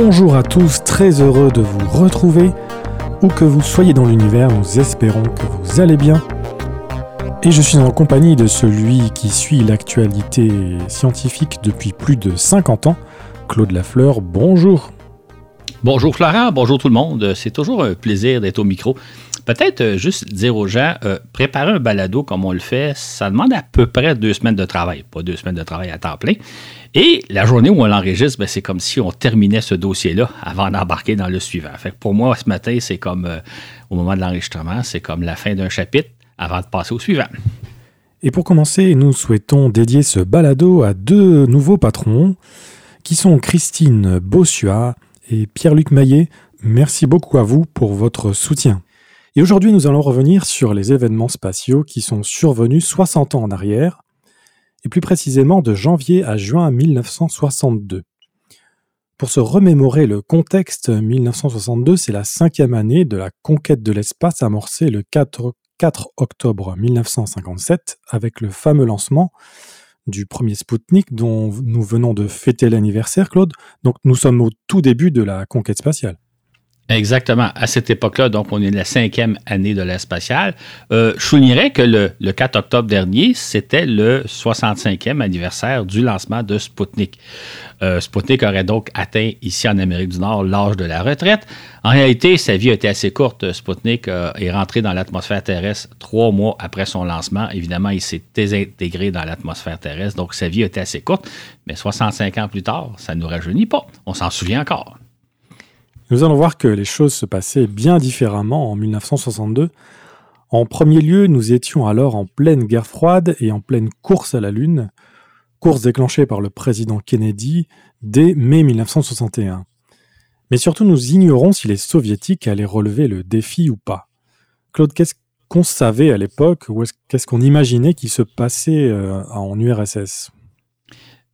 Bonjour à tous, très heureux de vous retrouver. Où que vous soyez dans l'univers, nous espérons que vous allez bien. Et je suis en compagnie de celui qui suit l'actualité scientifique depuis plus de 50 ans, Claude Lafleur. Bonjour. Bonjour Florent, bonjour tout le monde. C'est toujours un plaisir d'être au micro. Peut-être euh, juste dire aux gens, euh, préparer un balado comme on le fait, ça demande à peu près deux semaines de travail, pas deux semaines de travail à temps plein. Et la journée où on l'enregistre, ben, c'est comme si on terminait ce dossier-là avant d'embarquer dans le suivant. Fait pour moi, ce matin, c'est comme euh, au moment de l'enregistrement, c'est comme la fin d'un chapitre avant de passer au suivant. Et pour commencer, nous souhaitons dédier ce balado à deux nouveaux patrons qui sont Christine Bossua et Pierre-Luc Maillet. Merci beaucoup à vous pour votre soutien. Et aujourd'hui, nous allons revenir sur les événements spatiaux qui sont survenus 60 ans en arrière, et plus précisément de janvier à juin 1962. Pour se remémorer le contexte, 1962, c'est la cinquième année de la conquête de l'espace amorcée le 4, 4 octobre 1957 avec le fameux lancement du premier Spoutnik dont nous venons de fêter l'anniversaire, Claude. Donc nous sommes au tout début de la conquête spatiale. Exactement. À cette époque-là, donc, on est la cinquième année de l'ère spatiale. Euh, je soulignerais que le, 4 octobre dernier, c'était le 65e anniversaire du lancement de Sputnik. Euh, Sputnik aurait donc atteint ici en Amérique du Nord l'âge de la retraite. En réalité, sa vie a été assez courte. Sputnik euh, est rentré dans l'atmosphère terrestre trois mois après son lancement. Évidemment, il s'est désintégré dans l'atmosphère terrestre, donc sa vie a été assez courte. Mais 65 ans plus tard, ça ne nous rajeunit pas. On s'en souvient encore. Nous allons voir que les choses se passaient bien différemment en 1962. En premier lieu, nous étions alors en pleine guerre froide et en pleine course à la Lune, course déclenchée par le président Kennedy dès mai 1961. Mais surtout, nous ignorons si les soviétiques allaient relever le défi ou pas. Claude, qu'est-ce qu'on savait à l'époque ou qu'est-ce qu'on imaginait qui se passait euh, en URSS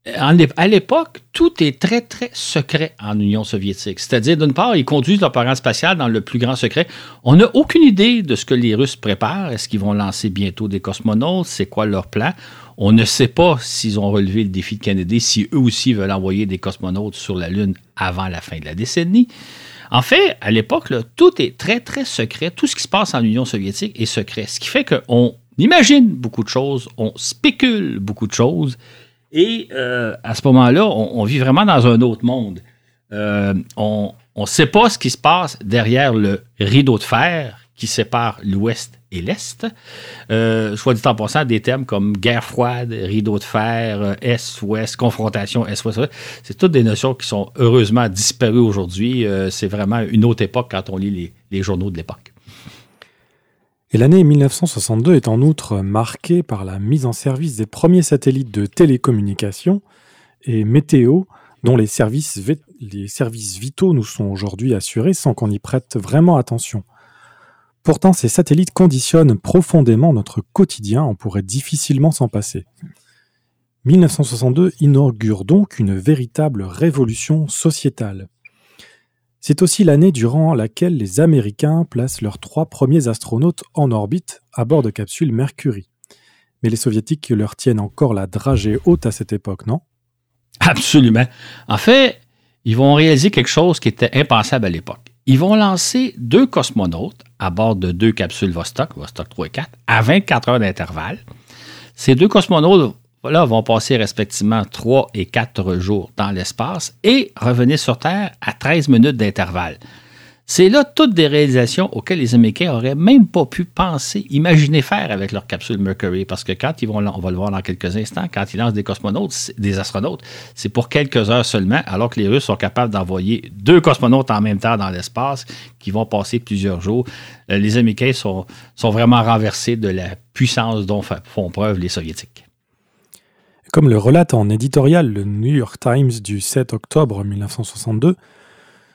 à l'époque, tout est très, très secret en Union soviétique. C'est-à-dire, d'une part, ils conduisent leur programme spatial dans le plus grand secret. On n'a aucune idée de ce que les Russes préparent. Est-ce qu'ils vont lancer bientôt des cosmonautes? C'est quoi leur plan? On ne sait pas s'ils ont relevé le défi de Kennedy, si eux aussi veulent envoyer des cosmonautes sur la Lune avant la fin de la décennie. En fait, à l'époque, tout est très, très secret. Tout ce qui se passe en Union soviétique est secret. Ce qui fait qu'on imagine beaucoup de choses, on spécule beaucoup de choses, et euh, à ce moment-là, on, vit vraiment dans un autre monde. Euh, on ne sait pas ce qui se passe derrière le rideau de fer qui sépare l'Ouest et l'Est. Euh, soit dit en passant, des termes comme guerre froide, rideau de fer, Est-Ouest, confrontation Est-Ouest, c'est toutes des notions qui sont heureusement disparues aujourd'hui. c'est vraiment une autre époque quand on lit les journaux de l'époque. Et l'année 1962 est en outre marquée par la mise en service des premiers satellites de télécommunication et météo dont les services, les services vitaux nous sont aujourd'hui assurés sans qu'on y prête vraiment attention. Pourtant, ces satellites conditionnent profondément notre quotidien, on pourrait difficilement s'en passer. 1962 inaugure donc une véritable révolution sociétale. C'est aussi l'année durant laquelle les Américains placent leurs trois premiers astronautes en orbite à bord de capsules Mercury. Mais les Soviétiques leur tiennent encore la dragée haute à cette époque, non? Absolument. En fait, ils vont réaliser quelque chose qui était impensable à l'époque. Ils vont lancer deux cosmonautes à bord de deux capsules Vostok, Vostok 3 et 4, à 24 heures d'intervalle. Ces deux cosmonautes là, vont passer respectivement 3 et 4 jours dans l'espace et revenir sur Terre à 13 minutes d'intervalle. C'est là toutes des réalisations auxquelles les Américains n'auraient même pas pu penser, imaginer faire avec leur capsule Mercury. Parce que quand ils vont, on va le voir dans quelques instants, quand ils lancent des cosmonautes, des astronautes, c'est pour quelques heures seulement, alors que les Russes sont capables d'envoyer deux cosmonautes en même temps dans l'espace qui vont passer plusieurs jours. Euh, les Américains sont, sont vraiment renversés de la puissance dont font preuve les Soviétiques. Comme le relate en éditorial le New York Times du 7 octobre 1962,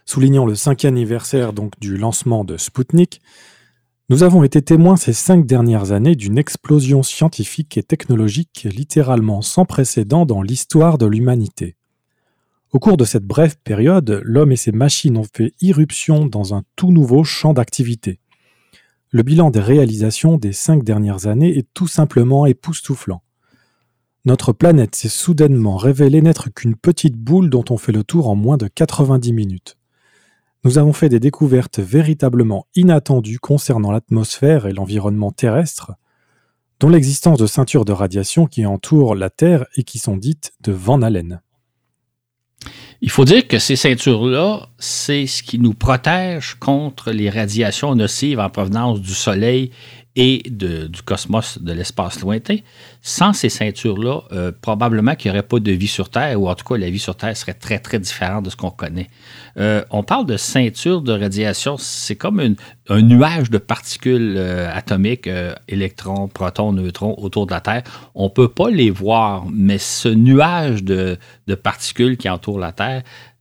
soulignant le cinquième anniversaire donc du lancement de Sputnik, nous avons été témoins ces cinq dernières années d'une explosion scientifique et technologique littéralement sans précédent dans l'histoire de l'humanité. Au cours de cette brève période, l'homme et ses machines ont fait irruption dans un tout nouveau champ d'activité. Le bilan des réalisations des cinq dernières années est tout simplement époustouflant. Notre planète s'est soudainement révélée n'être qu'une petite boule dont on fait le tour en moins de 90 minutes. Nous avons fait des découvertes véritablement inattendues concernant l'atmosphère et l'environnement terrestre, dont l'existence de ceintures de radiation qui entourent la Terre et qui sont dites de Van Allen. Il faut dire que ces ceintures-là, c'est ce qui nous protège contre les radiations nocives en provenance du Soleil et du cosmos, de l'espace lointain. Sans ces ceintures-là, euh, probablement qu'il n'y aurait pas de vie sur Terre, ou en tout cas, la vie sur Terre serait très, très différente de ce qu'on connaît. Euh, on parle de ceinture de radiation, c'est comme un nuage de particules euh, atomiques, électrons, protons, neutrons autour de la Terre. On ne peut pas les voir, mais ce nuage de, de particules qui entoure la Terre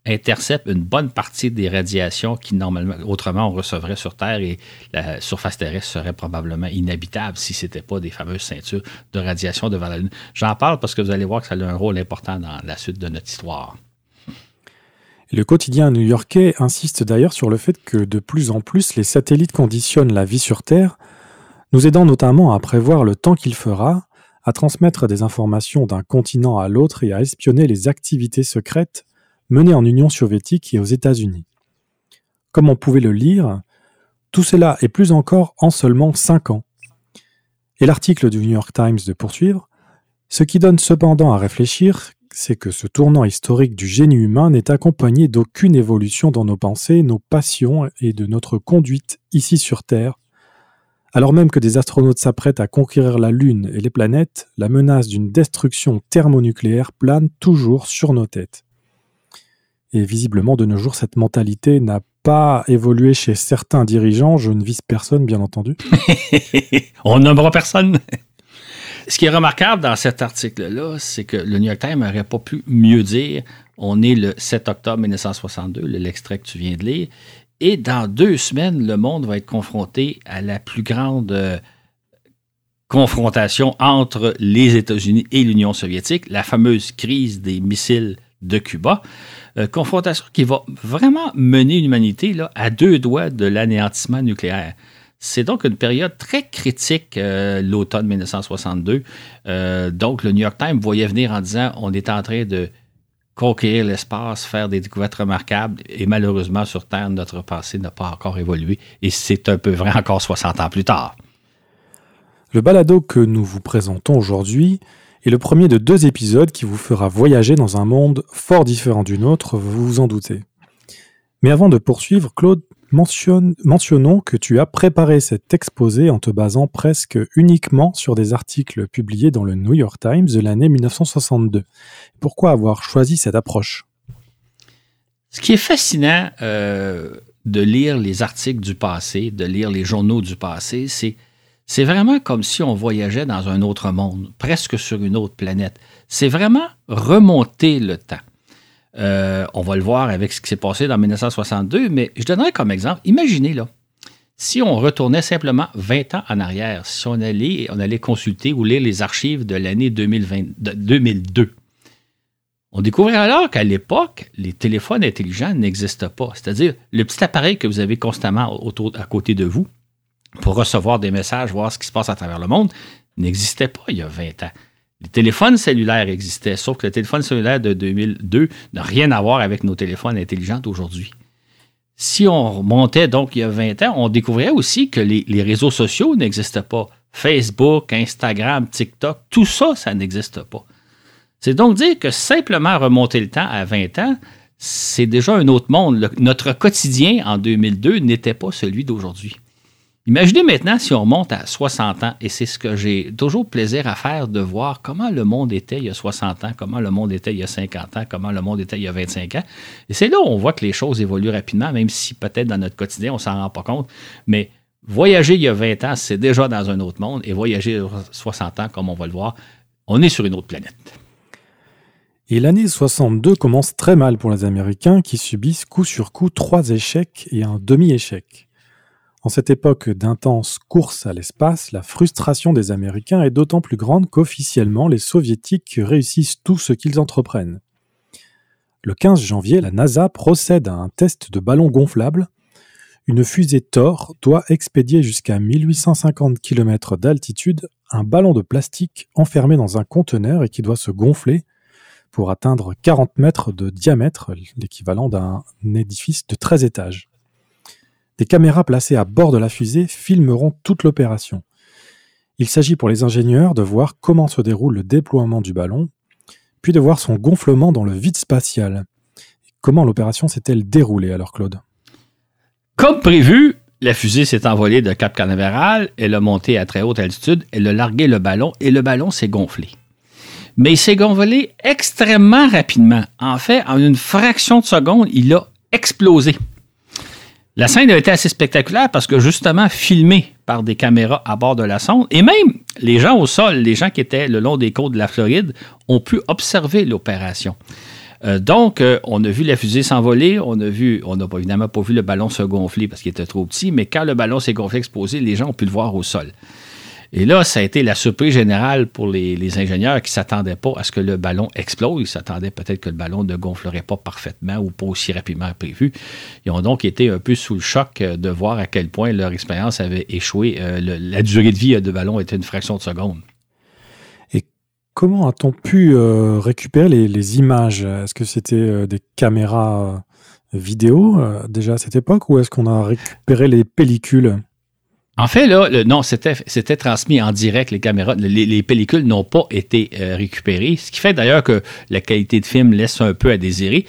intercepte une bonne partie des radiations qui, normalement, autrement, on recevrait sur Terre et la surface terrestre serait probablement inhabitable si ce n'était pas des fameuses ceintures de radiation devant la Lune. J'en parle parce que vous allez voir que ça a un rôle important dans la suite de notre histoire. Le quotidien new-yorkais insiste d'ailleurs sur le fait que de plus en plus les satellites conditionnent la vie sur Terre, nous aidant notamment à prévoir le temps qu'il fera, à transmettre des informations d'un continent à l'autre et à espionner les activités secrètes menée en Union soviétique et aux États-Unis. Comme on pouvait le lire, tout cela est plus encore en seulement cinq ans. Et l'article du New York Times de poursuivre, ce qui donne cependant à réfléchir, c'est que ce tournant historique du génie humain n'est accompagné d'aucune évolution dans nos pensées, nos passions et de notre conduite ici sur Terre. Alors même que des astronautes s'apprêtent à conquérir la Lune et les planètes, la menace d'une destruction thermonucléaire plane toujours sur nos têtes. Et visiblement, de nos jours, cette mentalité n'a pas évolué chez certains dirigeants. Je ne vise personne, bien entendu. On nommera personne. Ce qui est remarquable dans cet article-là, c'est que le New York Times n'aurait pas pu mieux dire. On est le 7 octobre 1962, l'extrait que tu viens de lire, et dans deux semaines, le monde va être confronté à la plus grande euh, confrontation entre les États-Unis et l'Union soviétique, la fameuse crise des missiles de Cuba. Euh, confrontation qui va vraiment mener l'humanité à deux doigts de l'anéantissement nucléaire. C'est donc une période très critique, euh, l'automne 1962. Euh, donc, le New York Times voyait venir en disant on est en train de conquérir l'espace, faire des découvertes remarquables, et malheureusement, sur Terre, notre passé n'a pas encore évolué, et c'est un peu vrai encore 60 ans plus tard. Le balado que nous vous présentons aujourd'hui et le premier de deux épisodes qui vous fera voyager dans un monde fort différent du nôtre, vous vous en doutez. Mais avant de poursuivre, Claude, mentionnons que tu as préparé cet exposé en te basant presque uniquement sur des articles publiés dans le New York Times de l'année 1962. Pourquoi avoir choisi cette approche? Ce qui est fascinant euh, de lire les articles du passé, de lire les journaux du passé, c'est c'est vraiment comme si on voyageait dans un autre monde, presque sur une autre planète. C'est vraiment remonter le temps. Euh, on va le voir avec ce qui s'est passé dans 1962, mais je donnerai comme exemple, imaginez là, si on retournait simplement 20 ans en arrière, si on allait, on allait consulter ou lire les archives de l'année 2002, on découvrirait alors qu'à l'époque, les téléphones intelligents n'existaient pas. C'est-à-dire le petit appareil que vous avez constamment à côté de vous, pour recevoir des messages, voir ce qui se passe à travers le monde, n'existait pas il y a 20 ans. Les téléphones cellulaires existaient, sauf que le téléphone cellulaire de 2002 n'a rien à voir avec nos téléphones intelligents d'aujourd'hui. Si on remontait donc il y a 20 ans, on découvrait aussi que les, réseaux sociaux n'existaient pas. Facebook, Instagram, TikTok, tout ça, ça n'existe pas. C'est donc dire que simplement remonter le temps à 20 ans, c'est déjà un autre monde. notre quotidien en 2002 n'était pas celui d'aujourd'hui. Imaginez maintenant si on monte à 60 ans, et c'est ce que j'ai toujours plaisir à faire, de voir comment le monde était il y a 60 ans, comment le monde était il y a 50 ans, comment le monde était il y a 25 ans. Et c'est là où on voit que les choses évoluent rapidement, même si peut-être dans notre quotidien, on s'en rend pas compte. Mais voyager il y a 20 ans, c'est déjà dans un autre monde, et voyager 60 ans, comme on va le voir, on est sur une autre planète. Et l'année 62 commence très mal pour les Américains qui subissent coup sur coup trois échecs et un demi-échec. En cette époque d'intense course à l'espace, la frustration des Américains est d'autant plus grande qu'officiellement les Soviétiques réussissent tout ce qu'ils entreprennent. Le 15 janvier, la NASA procède à un test de ballon gonflable, une fusée Thor doit expédier jusqu'à 1850 km d'altitude un ballon de plastique enfermé dans un conteneur et qui doit se gonfler pour atteindre 40 mètres de diamètre, l'équivalent d'un édifice de 13 étages. Des caméras placées à bord de la fusée filmeront toute l'opération. Il s'agit pour les ingénieurs de voir comment se déroule le déploiement du ballon, puis de voir son gonflement dans le vide spatial. Comment l'opération s'est-elle déroulée alors, Claude? Comme prévu, la fusée s'est envolée de Cap Canaveral, elle a monté à très haute altitude, elle a largué le ballon et le ballon s'est gonflé. Mais il s'est gonflé extrêmement rapidement. En fait, en une fraction de seconde, il a explosé. La scène a été assez spectaculaire parce que justement filmé par des caméras à bord de la sonde et même les gens au sol, les gens qui étaient le long des côtes de la Floride ont pu observer l'opération. Euh, donc, euh, on a vu la fusée s'envoler, on a vu, on n'a évidemment pas vu le ballon se gonfler parce qu'il était trop petit, mais quand le ballon s'est gonflé, explosé, les gens ont pu le voir au sol. Et là, ça a été la surprise générale pour les, ingénieurs qui ne s'attendaient pas à ce que le ballon explose. Ils s'attendaient peut-être que le ballon ne gonflerait pas parfaitement ou pas aussi rapidement prévu. Ils ont donc été un peu sous le choc euh, de voir à quel point leur expérience avait échoué. Euh, la durée de vie de ballon était une fraction de seconde. Et comment a-t-on pu euh, récupérer les, images? Est-ce que c'était des caméras vidéo déjà à cette époque ou est-ce qu'on a récupéré les pellicules? En fait, là, non, c'était transmis en direct, les caméras. Les, pellicules n'ont pas été euh, récupérées, ce qui fait d'ailleurs que la qualité de film laisse un peu à désirer.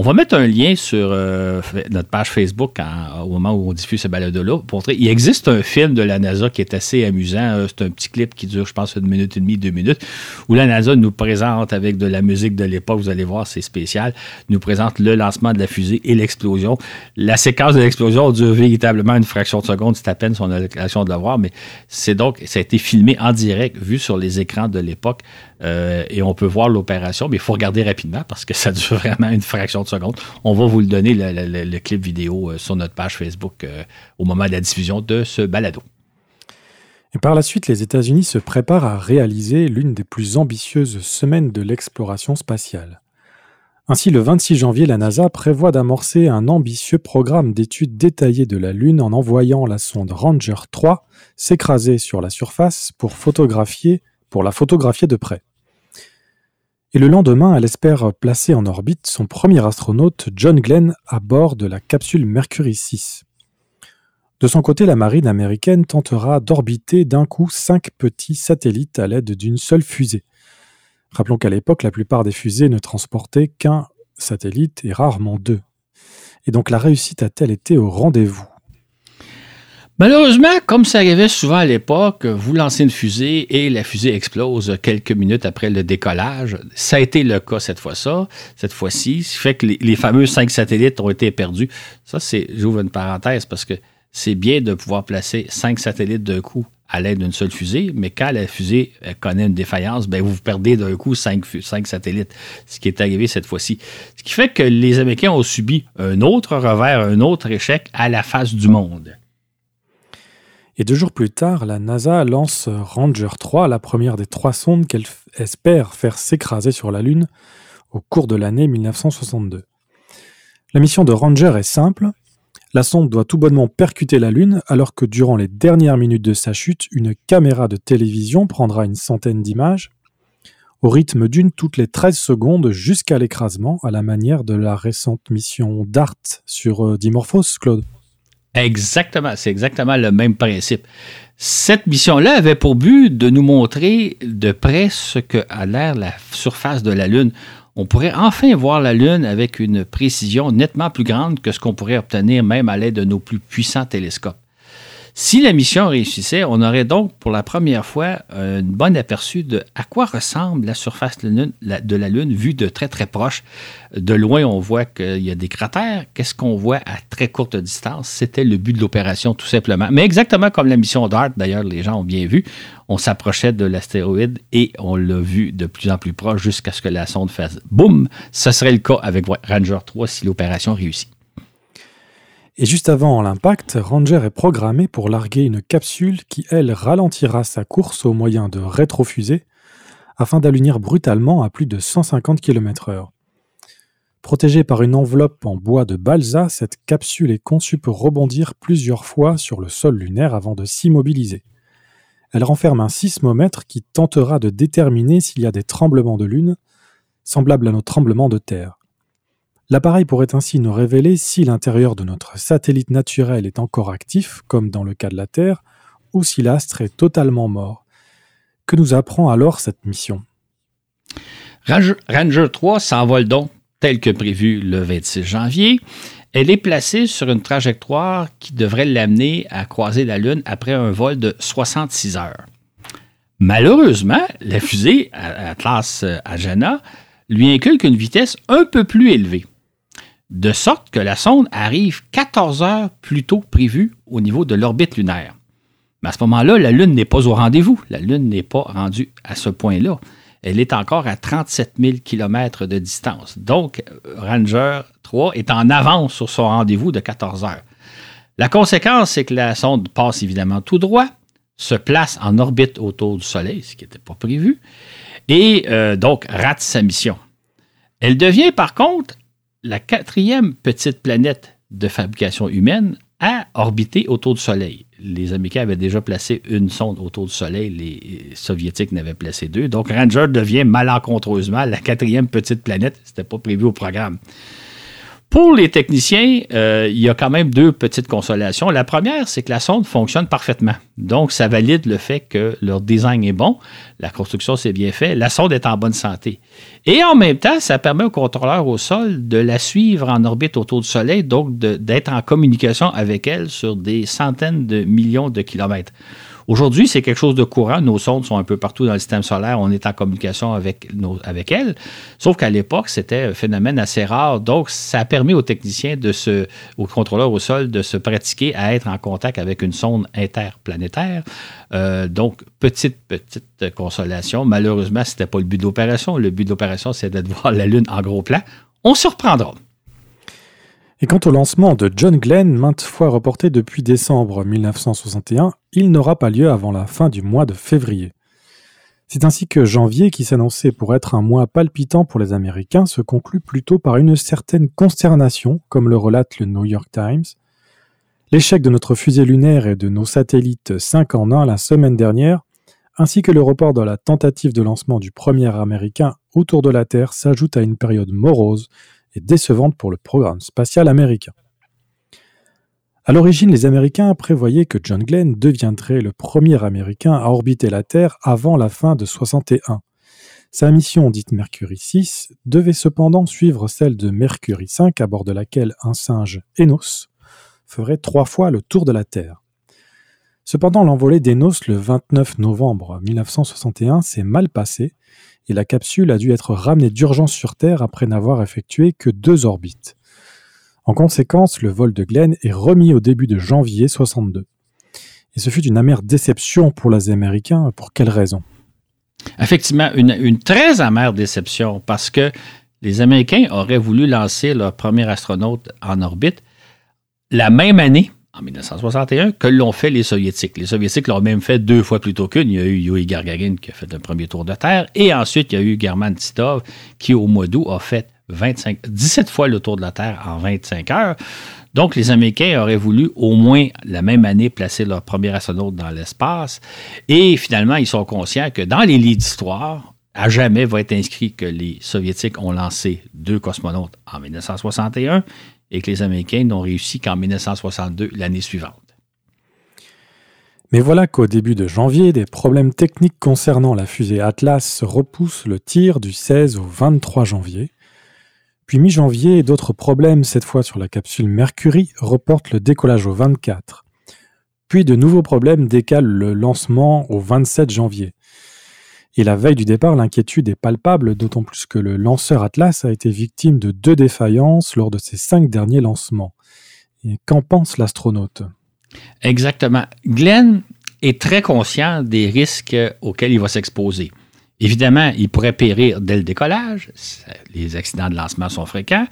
On va mettre un lien sur euh, notre page Facebook au moment où on diffuse ce balado-là. Il existe un film de la NASA qui est assez amusant. Euh, c'est un petit clip qui dure, je pense, une minute et demie, deux minutes, où la NASA nous présente avec de la musique de l'époque. Vous allez voir, c'est spécial. Nous présente le lancement de la fusée et l'explosion. La séquence de l'explosion dure véritablement une fraction de seconde. C'est à peine son occasion de le voir, mais c'est donc, ça a été filmé en direct, vu sur les écrans de l'époque. Euh, et on peut voir l'opération, mais il faut regarder rapidement parce que ça dure vraiment une fraction de seconde. On va vous le donner, le, clip vidéo, euh, sur notre page Facebook euh, au moment de la diffusion de ce balado. Et par la suite, les États-Unis se préparent à réaliser l'une des plus ambitieuses semaines de l'exploration spatiale. Ainsi, le 26 janvier, la NASA prévoit d'amorcer un ambitieux programme d'études détaillées de la Lune en envoyant la sonde Ranger 3 s'écraser sur la surface pour photographier, pour la photographier de près et le lendemain, elle espère placer en orbite son premier astronaute, John Glenn, à bord de la capsule Mercury 6. De son côté, la marine américaine tentera d'orbiter d'un coup cinq petits satellites à l'aide d'une seule fusée. Rappelons qu'à l'époque, la plupart des fusées ne transportaient qu'un satellite et rarement deux. Et donc la réussite a-t-elle été au rendez-vous? Malheureusement, comme ça arrivait souvent à l'époque, vous lancez une fusée et la fusée explose quelques minutes après le décollage. Ça a été le cas cette fois-ci. Cette fois-ci, ce qui fait que les, fameux cinq satellites ont été perdus. Ça, c'est, j'ouvre une parenthèse parce que c'est bien de pouvoir placer cinq satellites d'un coup à l'aide d'une seule fusée, mais quand la fusée connaît une défaillance, ben vous perdez d'un coup cinq, cinq satellites, ce qui est arrivé cette fois-ci. Ce qui fait que les Américains ont subi un autre revers, un autre échec à la face du monde. Et deux jours plus tard, la NASA lance Ranger 3, la première des trois sondes qu'elle espère faire s'écraser sur la Lune au cours de l'année 1962. La mission de Ranger est simple. La sonde doit tout bonnement percuter la Lune alors que durant les dernières minutes de sa chute, une caméra de télévision prendra une centaine d'images au rythme d'une toutes les 13 secondes jusqu'à l'écrasement à la manière de la récente mission DART sur euh, Dimorphos, Claude. Exactement, c'est exactement le même principe. Cette mission-là avait pour but de nous montrer de près ce que a l'air la surface de la Lune. On pourrait enfin voir la Lune avec une précision nettement plus grande que ce qu'on pourrait obtenir même à l'aide de nos plus puissants télescopes. Si la mission réussissait, on aurait donc pour la première fois un bon aperçu de à quoi ressemble la surface de la Lune, vue de très très proche. De loin, on voit qu'il y a des cratères. Qu'est-ce qu'on voit à très courte distance? C'était le but de l'opération, tout simplement. Mais exactement comme la mission DART, d'ailleurs, les gens ont bien vu, on s'approchait de l'astéroïde et on l'a vu de plus en plus proche jusqu'à ce que la sonde fasse boum. Ce serait le cas avec Ranger 3 si l'opération réussit. Et juste avant l'impact, Ranger est programmé pour larguer une capsule qui, elle, ralentira sa course au moyen de rétrofusées afin d'allunir brutalement à plus de 150 km/h. Protégée par une enveloppe en bois de balsa, cette capsule est conçue pour rebondir plusieurs fois sur le sol lunaire avant de s'immobiliser. Elle renferme un sismomètre qui tentera de déterminer s'il y a des tremblements de lune, semblables à nos tremblements de terre. L'appareil pourrait ainsi nous révéler si l'intérieur de notre satellite naturel est encore actif, comme dans le cas de la Terre, ou si l'astre est totalement mort. Que nous apprend alors cette mission? Ranger 3 s'envole donc tel que prévu le 26 janvier. Elle est placée sur une trajectoire qui devrait l'amener à croiser la Lune après un vol de 66 heures. Malheureusement, la fusée Atlas Agena lui inculque une vitesse un peu plus élevée, de sorte que la sonde arrive 14 heures plus tôt prévu au niveau de l'orbite lunaire. Mais à ce moment-là, la Lune n'est pas au rendez-vous. La Lune n'est pas rendue à ce point-là elle est encore à 37 000 km de distance. Donc, Ranger 3 est en avance sur son rendez-vous de 14 heures. La conséquence, c'est que la sonde passe évidemment tout droit, se place en orbite autour du Soleil, ce qui n'était pas prévu, et euh, donc rate sa mission. Elle devient par contre la quatrième petite planète de fabrication humaine à orbiter autour du Soleil les Américains avaient déjà placé une sonde autour du Soleil, les Soviétiques n'avaient placé deux. Donc Ranger devient malencontreusement la quatrième petite planète. Ce n'était pas prévu au programme. Pour les techniciens, euh, il y a quand même deux petites consolations. La première, c'est que la sonde fonctionne parfaitement. Donc, ça valide le fait que leur design est bon, la construction s'est bien fait, la sonde est en bonne santé. Et en même temps, ça permet au contrôleur au sol de la suivre en orbite autour du Soleil, donc d'être en communication avec elle sur des centaines de millions de kilomètres. Aujourd'hui, c'est quelque chose de courant. Nos sondes sont un peu partout dans le système solaire. On est en communication avec, nos, avec elles. Sauf qu'à l'époque, c'était un phénomène assez rare. Donc, ça a permis aux techniciens, de se, aux contrôleurs au sol, de se pratiquer à être en contact avec une sonde interplanétaire. Euh, donc, petite, petite consolation. Malheureusement, ce n'était pas le but de l'opération. Le but de l'opération, c'était de voir la Lune en gros plan. On se reprendra. Et quant au lancement de John Glenn, maintes fois reporté depuis décembre 1961, il n'aura pas lieu avant la fin du mois de février. C'est ainsi que janvier, qui s'annonçait pour être un mois palpitant pour les Américains, se conclut plutôt par une certaine consternation, comme le relate le New York Times. L'échec de notre fusée lunaire et de nos satellites 5 en 1 la semaine dernière, ainsi que le report de la tentative de lancement du premier américain autour de la Terre s'ajoute à une période morose et décevante pour le programme spatial américain. À l'origine, les Américains prévoyaient que John Glenn deviendrait le premier Américain à orbiter la Terre avant la fin de 61. Sa mission, dite Mercury 6, devait cependant suivre celle de Mercury 5, à bord de laquelle un singe, Enos, ferait trois fois le tour de la Terre. Cependant, l'envolée d'Enos le 29 novembre 1961 s'est mal passée et la capsule a dû être ramenée d'urgence sur Terre après n'avoir effectué que deux orbites. En conséquence, le vol de Glenn est remis au début de janvier 62. Et ce fut une amère déception pour les Américains. Pour quelle raison? Effectivement, une, une, très amère déception parce que les Américains auraient voulu lancer leur premier astronaute en orbite la même année en 1961 que l'ont fait les Soviétiques. Les Soviétiques l'ont même fait deux fois plus tôt qu'une. Il y a eu Yuri Gagarin qui a fait un premier tour de Terre et ensuite il y a eu German Titov qui au mois d'août a fait 25, 17 fois le tour de la Terre en 25 heures. Donc, les Américains auraient voulu au moins la même année placer leur premier astronaute dans l'espace. Et finalement, ils sont conscients que dans les livres d'histoire, à jamais va être inscrit que les Soviétiques ont lancé deux cosmonautes en 1961 et que les Américains n'ont réussi qu'en 1962, l'année suivante. Mais voilà qu'au début de janvier, des problèmes techniques concernant la fusée Atlas repoussent le tir du 16 au 23 janvier. Puis mi-janvier, d'autres problèmes, cette fois sur la capsule Mercury, reportent le décollage au 24. Puis de nouveaux problèmes décalent le lancement au 27 janvier. Et la veille du départ, l'inquiétude est palpable, d'autant plus que le lanceur Atlas a été victime de deux défaillances lors de ses cinq derniers lancements. Qu'en pense l'astronaute? Exactement. Glenn est très conscient des risques auxquels il va s'exposer. Évidemment, il pourrait périr dès le décollage. Les accidents de lancement sont fréquents.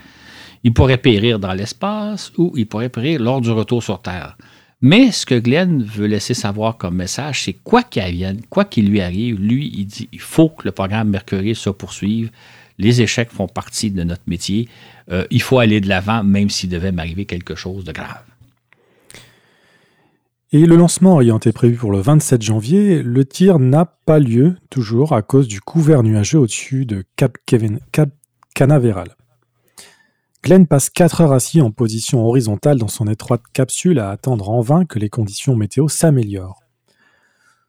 Il pourrait périr dans l'espace ou il pourrait périr lors du retour sur Terre. Mais ce que Glenn veut laisser savoir comme message, c'est quoi qu'il advienne, quoi qu'il lui arrive, lui, il dit il faut que le programme Mercury se poursuive. Les échecs font partie de notre métier. Euh, il faut aller de l'avant, même s'il devait m'arriver quelque chose de grave. Et le lancement ayant été prévu pour le 27 janvier, le tir n'a pas lieu toujours à cause du couvert nuageux au-dessus de Cap, Cap Canaveral. Glenn passe 4 heures assis en position horizontale dans son étroite capsule à attendre en vain que les conditions météo s'améliorent.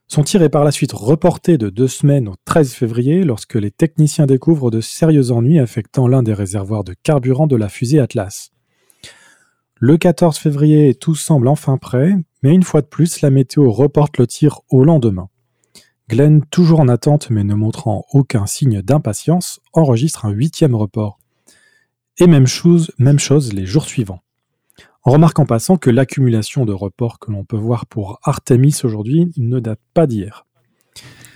Son tir est par la suite reporté de deux semaines au 13 février lorsque les techniciens découvrent de sérieux ennuis affectant l'un des réservoirs de carburant de la fusée Atlas. Le 14 février, tout semble enfin prêt, mais une fois de plus, la météo reporte le tir au lendemain. Glenn, toujours en attente mais ne montrant aucun signe d'impatience, enregistre un huitième report. Et même chose, même chose les jours suivants. On remarque en passant que l'accumulation de reports que l'on peut voir pour Artemis aujourd'hui ne date pas d'hier.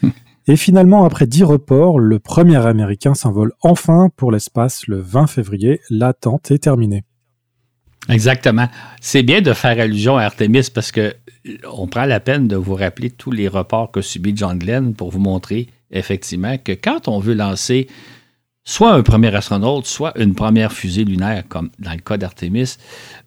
Et finalement, après dix reports, le premier américain s'envole enfin pour l'espace le 20 février. L'attente est terminée. Exactement. C'est bien de faire allusion à Artemis parce que on prend la peine de vous rappeler tous les reports que subit John Glenn pour vous montrer effectivement que quand on veut lancer soit un premier astronaute, soit une première fusée lunaire, comme dans le cas d'Artemis,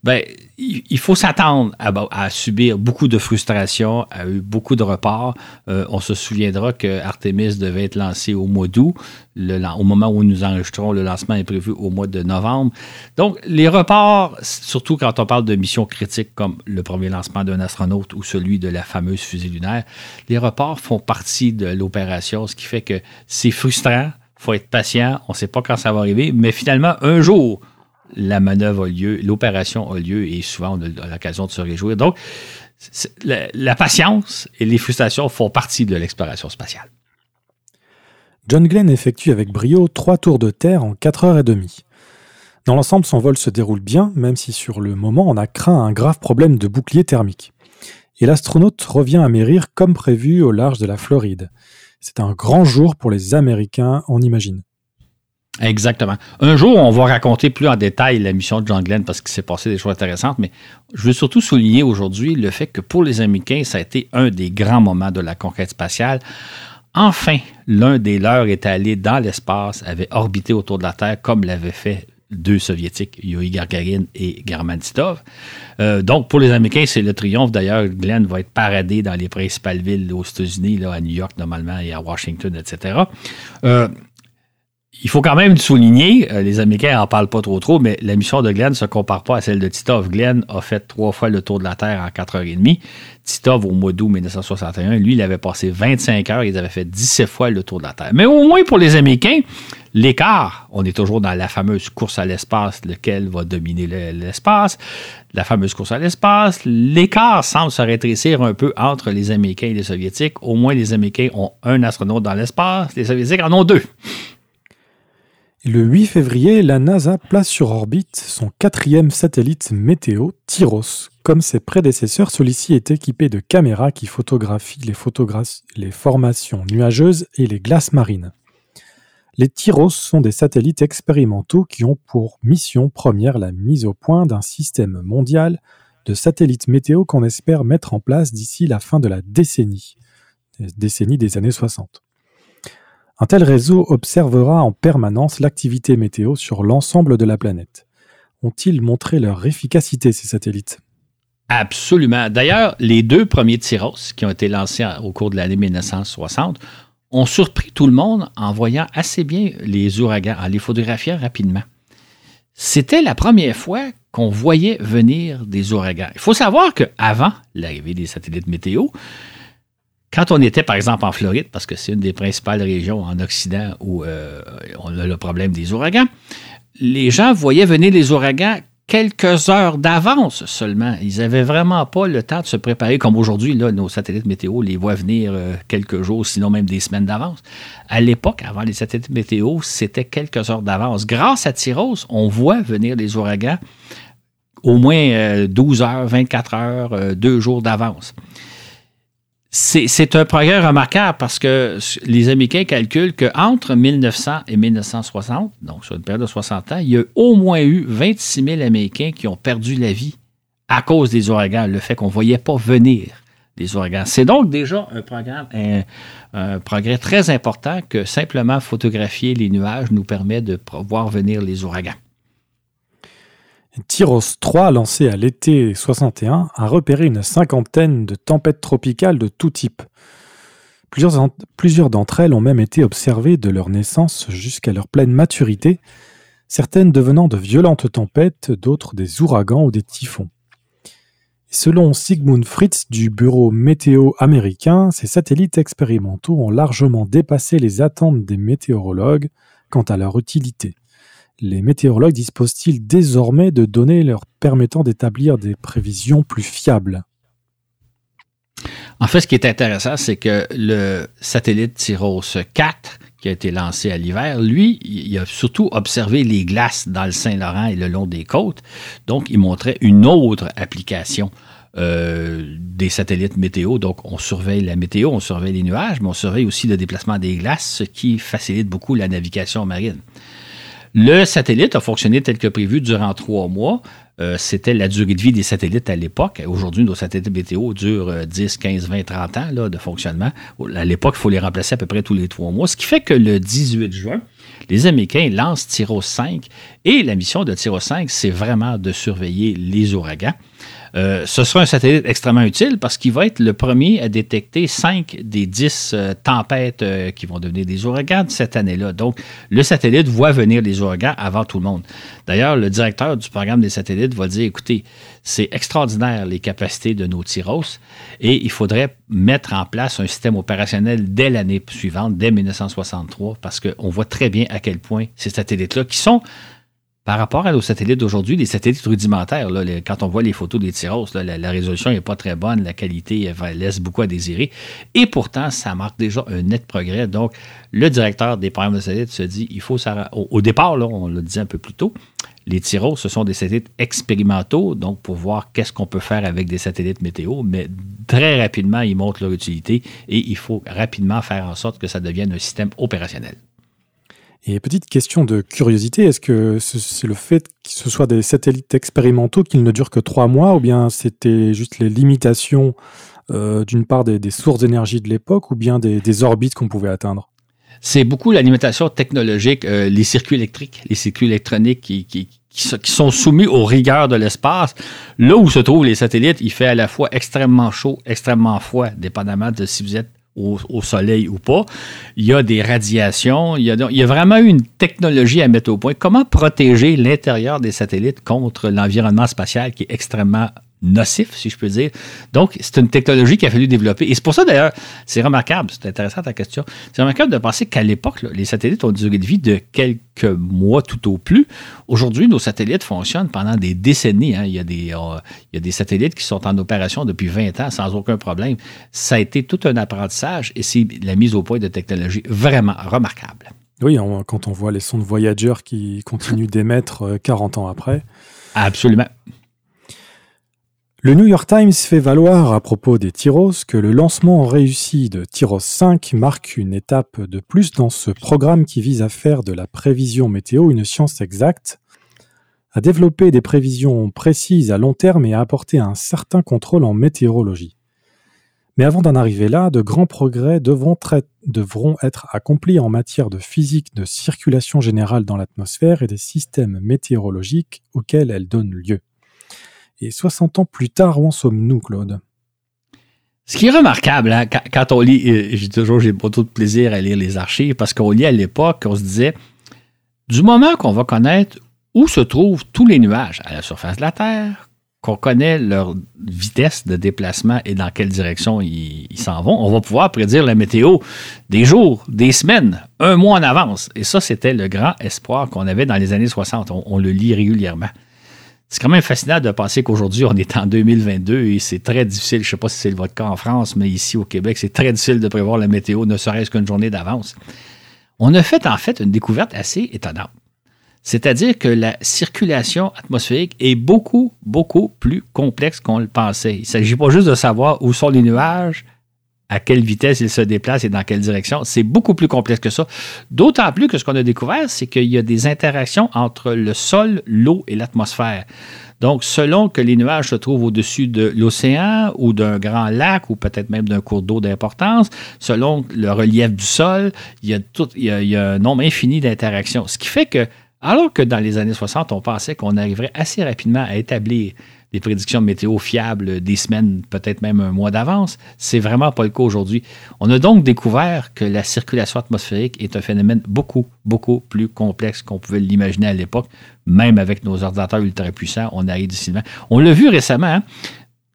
ben, il, faut s'attendre à, subir beaucoup de frustration, à beaucoup de reports. Euh, on se souviendra que Artemis devait être lancé au mois d'août. au moment où nous enregistrons, le lancement est prévu au mois de novembre. Donc, les reports, surtout quand on parle de missions critiques comme le premier lancement d'un astronaute ou celui de la fameuse fusée lunaire, les reports font partie de l'opération, ce qui fait que c'est frustrant faut être patient, on ne sait pas quand ça va arriver, mais finalement, un jour, la manœuvre a lieu, l'opération a lieu et souvent on a l'occasion de se réjouir. Donc, la, patience et les frustrations font partie de l'exploration spatiale. John Glenn effectue avec brio trois tours de Terre en 4 heures et demie. Dans l'ensemble, son vol se déroule bien, même si sur le moment on a craint un grave problème de bouclier thermique. Et l'astronaute revient à mérir comme prévu au large de la Floride. C'est un grand jour pour les Américains, on imagine. Exactement. Un jour, on va raconter plus en détail la mission de John Glenn parce qu'il s'est passé des choses intéressantes, mais je veux surtout souligner aujourd'hui le fait que pour les Américains, ça a été un des grands moments de la conquête spatiale. Enfin, l'un des leurs est allé dans l'espace, avait orbité autour de la Terre comme l'avait fait deux soviétiques, Yuri Gagarin et German Titov. Euh, donc, pour les Américains, c'est le triomphe. D'ailleurs, Glenn va être paradé dans les principales villes aux États-Unis, à New York normalement et à Washington, etc. Euh, il faut quand même souligner, euh, les Américains n'en parlent pas trop trop, mais la mission de Glenn ne se compare pas à celle de Titov. Glenn a fait trois fois le tour de la Terre en 4 heures et demie. Titov, au mois d'août 1961, lui, il avait passé 25 heures, ils avaient fait 17 fois le tour de la Terre. Mais au moins pour les Américains, l'écart, on est toujours dans la fameuse course à l'espace, lequel va dominer l'espace, la fameuse course à l'espace, l'écart semble se rétrécir un peu entre les Américains et les Soviétiques. Au moins, les Américains ont un astronaute dans l'espace, les Soviétiques en ont deux. Le 8 février, la NASA place sur orbite son quatrième satellite météo, Tyros. Comme ses prédécesseurs, celui-ci est équipé de caméras qui photographient les, les formations nuageuses et les glaces marines. Les Tyros sont des satellites expérimentaux qui ont pour mission première la mise au point d'un système mondial de satellites météo qu'on espère mettre en place d'ici la fin de la décennie, décennie des années 60. Un tel réseau observera en permanence l'activité météo sur l'ensemble de la planète. Ont-ils montré leur efficacité, ces satellites? Absolument. D'ailleurs, les deux premiers Tyros qui ont été lancés au cours de l'année 1960 ont surpris tout le monde en voyant assez bien les ouragans, en les photographiant rapidement. C'était la première fois qu'on voyait venir des ouragans. Il faut savoir qu'avant l'arrivée des satellites météo, quand on était, par exemple, en Floride, parce que c'est une des principales régions en Occident où euh, on a le problème des ouragans, les gens voyaient venir les ouragans quelques heures d'avance seulement. Ils n'avaient vraiment pas le temps de se préparer comme aujourd'hui. Là, nos satellites météo les voient venir euh, quelques jours, sinon même des semaines d'avance. À l'époque, avant les satellites météo, c'était quelques heures d'avance. Grâce à Tyros, on voit venir les ouragans au moins 12 euh, heures, 24 heures, deux jours d'avance c'est un progrès remarquable parce que les Américains calculent qu'entre 1900 et 1960, donc sur une période de 60 ans, il y a au moins eu 26 000 Américains qui ont perdu la vie à cause des ouragans, le fait qu'on ne voyait pas venir des ouragans. C'est donc déjà un, un, progrès très important que simplement photographier les nuages nous permet de voir venir les ouragans. Tyros 3, lancé à l'été 61, a repéré une cinquantaine de tempêtes tropicales de tout type. Plusieurs, plusieurs d'entre elles ont même été observées de leur naissance jusqu'à leur pleine maturité, certaines devenant de violentes tempêtes, d'autres des ouragans ou des typhons. Selon Sigmund Fritz du Bureau météo américain, ces satellites expérimentaux ont largement dépassé les attentes des météorologues quant à leur utilité. Les météorologues disposent-ils désormais de données leur permettant d'établir des prévisions plus fiables? En fait, ce qui est intéressant, c'est que le satellite Tyros 4 qui a été lancé à l'hiver, lui, il a surtout observé les glaces dans le Saint-Laurent et le long des côtes. Donc, il montrait une autre application euh, des satellites météo. Donc, on surveille la météo, on surveille les nuages, mais on surveille aussi le déplacement des glaces, ce qui facilite beaucoup la navigation marine. Le satellite a fonctionné tel que prévu durant trois mois. Euh, c'était la durée de vie des satellites à l'époque. Aujourd'hui, nos satellites météo durent 10, 15, 20, 30 ans là, de fonctionnement. À l'époque, il faut les remplacer à peu près tous les trois mois. Ce qui fait que le 18 juin, les Américains lancent Tyros 5 et la mission de Tyros 5, c'est vraiment de surveiller les ouragans. Euh, ce sera un satellite extrêmement utile parce qu'il va être le premier à détecter 5 des 10 euh, tempêtes euh, qui vont devenir des ouragans cette année-là. Donc, le satellite voit venir les ouragans avant tout le monde. D'ailleurs, le directeur du programme des satellites va dire, écoutez, c'est extraordinaire les capacités de nos Tyros et il faudrait mettre en place un système opérationnel dès l'année suivante, dès 1963, parce qu'on voit très bien à quel point ces satellites-là, qui sont par rapport à nos satellites d'aujourd'hui, les satellites rudimentaires, quand on voit les photos des Tyros, la, résolution n'est pas très bonne, la qualité laisse beaucoup à désirer. Et pourtant, ça marque déjà un net progrès. Donc, le directeur des programmes de satellites se dit, il faut ça. Au, départ, on le disait un peu plus tôt, les Tyros, ce sont des satellites expérimentaux, donc pour voir qu'est-ce qu'on peut faire avec des satellites météo, mais très rapidement, ils montrent leur utilité et il faut rapidement faire en sorte que ça devienne un système opérationnel. Et petite question de curiosité, est-ce que c'est le fait que ce soit des satellites expérimentaux qu'ils ne durent que trois mois, ou bien c'était juste les limitations euh, d'une part des, sources d'énergie de l'époque, ou bien des, orbites qu'on pouvait atteindre? C'est beaucoup la limitation technologique, euh, les circuits électriques, les circuits électroniques qui, qui, sont soumis aux rigueurs de l'espace. Là où se trouvent les satellites, il fait à la fois extrêmement chaud, extrêmement froid, dépendamment de si vous êtes au, soleil ou pas. Il y a des radiations. Il y a, il y a, vraiment une technologie à mettre au point. Comment protéger l'intérieur des satellites contre l'environnement spatial qui est extrêmement nocif, si je peux dire. Donc, c'est une technologie qu'il a fallu développer. Et c'est pour ça, d'ailleurs, c'est remarquable, c'est intéressant ta question, c'est remarquable de penser qu'à l'époque, les satellites ont une durée de vie de quelques mois tout au plus. Aujourd'hui, nos satellites fonctionnent pendant des décennies. Hein. Il, y a des, euh, il y a des satellites qui sont en opération depuis 20 ans sans aucun problème. Ça a été tout un apprentissage et c'est la mise au point de technologies vraiment remarquable. Oui, quand on voit les sondes Voyager qui continuent d'émettre 40 euh, ans après. Absolument. Le New York Times fait valoir à propos des Tyros que le lancement réussi de Tyros 5 marque une étape de plus dans ce programme qui vise à faire de la prévision météo une science exacte, à développer des prévisions précises à long terme et à apporter un certain contrôle en météorologie. Mais avant d'en arriver là, de grands progrès devront, être accomplis en matière de physique de circulation générale dans l'atmosphère et des systèmes météorologiques auxquels elle donne lieu. Et 60 ans plus tard, où en sommes-nous, Claude? Ce qui est remarquable, hein, quand, on lit, euh, j'ai toujours beaucoup de plaisir à lire les archives, parce qu'on lit à l'époque, on se disait, du moment qu'on va connaître où se trouvent tous les nuages à la surface de la Terre, qu'on connaît leur vitesse de déplacement et dans quelle direction ils s'en vont, on va pouvoir prédire la météo des jours, des semaines, un mois en avance. Et ça, c'était le grand espoir qu'on avait dans les années 60. on le lit régulièrement c'est quand même fascinant de penser qu'aujourd'hui, on est en 2022 et c'est très difficile, je ne sais pas si c'est votre cas en France, mais ici au Québec, c'est très difficile de prévoir la météo, ne serait-ce qu'une journée d'avance. On a fait en fait une découverte assez étonnante. C'est-à-dire que la circulation atmosphérique est beaucoup, beaucoup plus complexe qu'on le pensait. Il ne s'agit pas juste de savoir où sont les nuages, à quelle vitesse il se déplace et dans quelle direction. C'est beaucoup plus complexe que ça. D'autant plus que ce qu'on a découvert, c'est qu'il y a des interactions entre le sol, l'eau et l'atmosphère. Donc, selon que les nuages se trouvent au-dessus de l'océan ou d'un grand lac ou peut-être même d'un cours d'eau d'importance, selon le relief du sol, il y a, il y a un nombre infini d'interactions. Ce qui fait que, alors que dans les années 60, on pensait qu'on arriverait assez rapidement à établir des prédictions météo fiables des semaines, peut-être même un mois d'avance. C'est vraiment pas le cas aujourd'hui. On a donc découvert que la circulation atmosphérique est un phénomène beaucoup, beaucoup plus complexe qu'on pouvait l'imaginer à l'époque. Même avec nos ordinateurs ultra puissants, on arrive difficilement. On l'a vu récemment. Hein.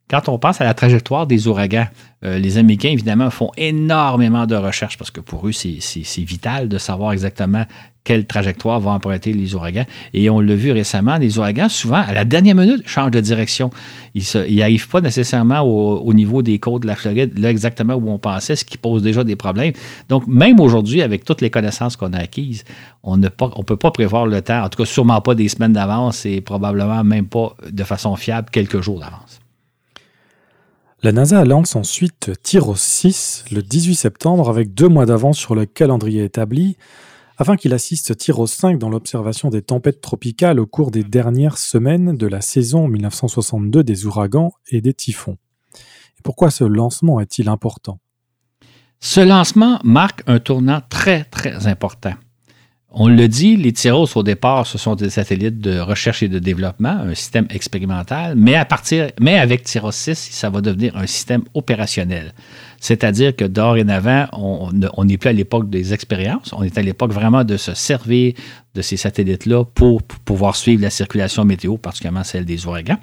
Quand on pense à la trajectoire des ouragans, euh, les Américains, évidemment, font énormément de recherches parce que pour eux, c'est vital de savoir exactement quelle trajectoire vont emprunter les ouragans. Et on l'a vu récemment, les ouragans, souvent, à la dernière minute, changent de direction. Ils n'arrivent pas nécessairement au, niveau des côtes de la Floride, là exactement où on pensait, ce qui pose déjà des problèmes. Donc, même aujourd'hui, avec toutes les connaissances qu'on a acquises, on ne peut pas prévoir le temps, en tout cas sûrement pas des semaines d'avance et probablement même pas de façon fiable quelques jours d'avance. La NASA lance ensuite Tyros 6 le 18 septembre avec deux mois d'avance sur le calendrier établi afin qu'il assiste Tyros 5 dans l'observation des tempêtes tropicales au cours des dernières semaines de la saison 1962 des ouragans et des typhons. Et pourquoi ce lancement est-il important? Ce lancement marque un tournant très très important. On le dit, les Tyros au départ, ce sont des satellites de recherche et de développement, un système expérimental, mais à partir, mais avec Tyros 6, ça va devenir un système opérationnel. C'est-à-dire que dorénavant, on n'est plus à l'époque des expériences, on est à l'époque vraiment de se servir de ces satellites-là pour, pouvoir suivre la circulation météo, particulièrement celle des ouragans.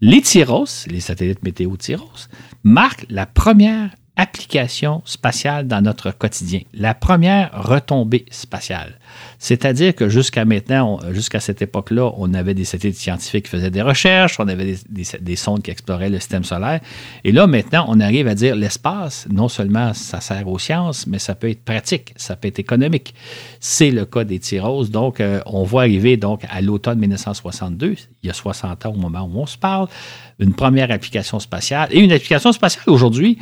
Les Tyros, les satellites météo Tyros, marquent la première application spatiale dans notre quotidien, la première retombée spatiale. C'est-à-dire que jusqu'à maintenant, jusqu'à cette époque-là, on avait des satellites scientifiques qui faisaient des recherches, on avait des, sondes qui exploraient le système solaire. Et là, maintenant, on arrive à dire l'espace, non seulement ça sert aux sciences, mais ça peut être pratique, ça peut être économique. C'est le cas des Tyros. Donc, euh, on voit arriver donc à l'automne 1962, il y a 60 ans au moment où on se parle, une première application spatiale. Et une application spatiale aujourd'hui,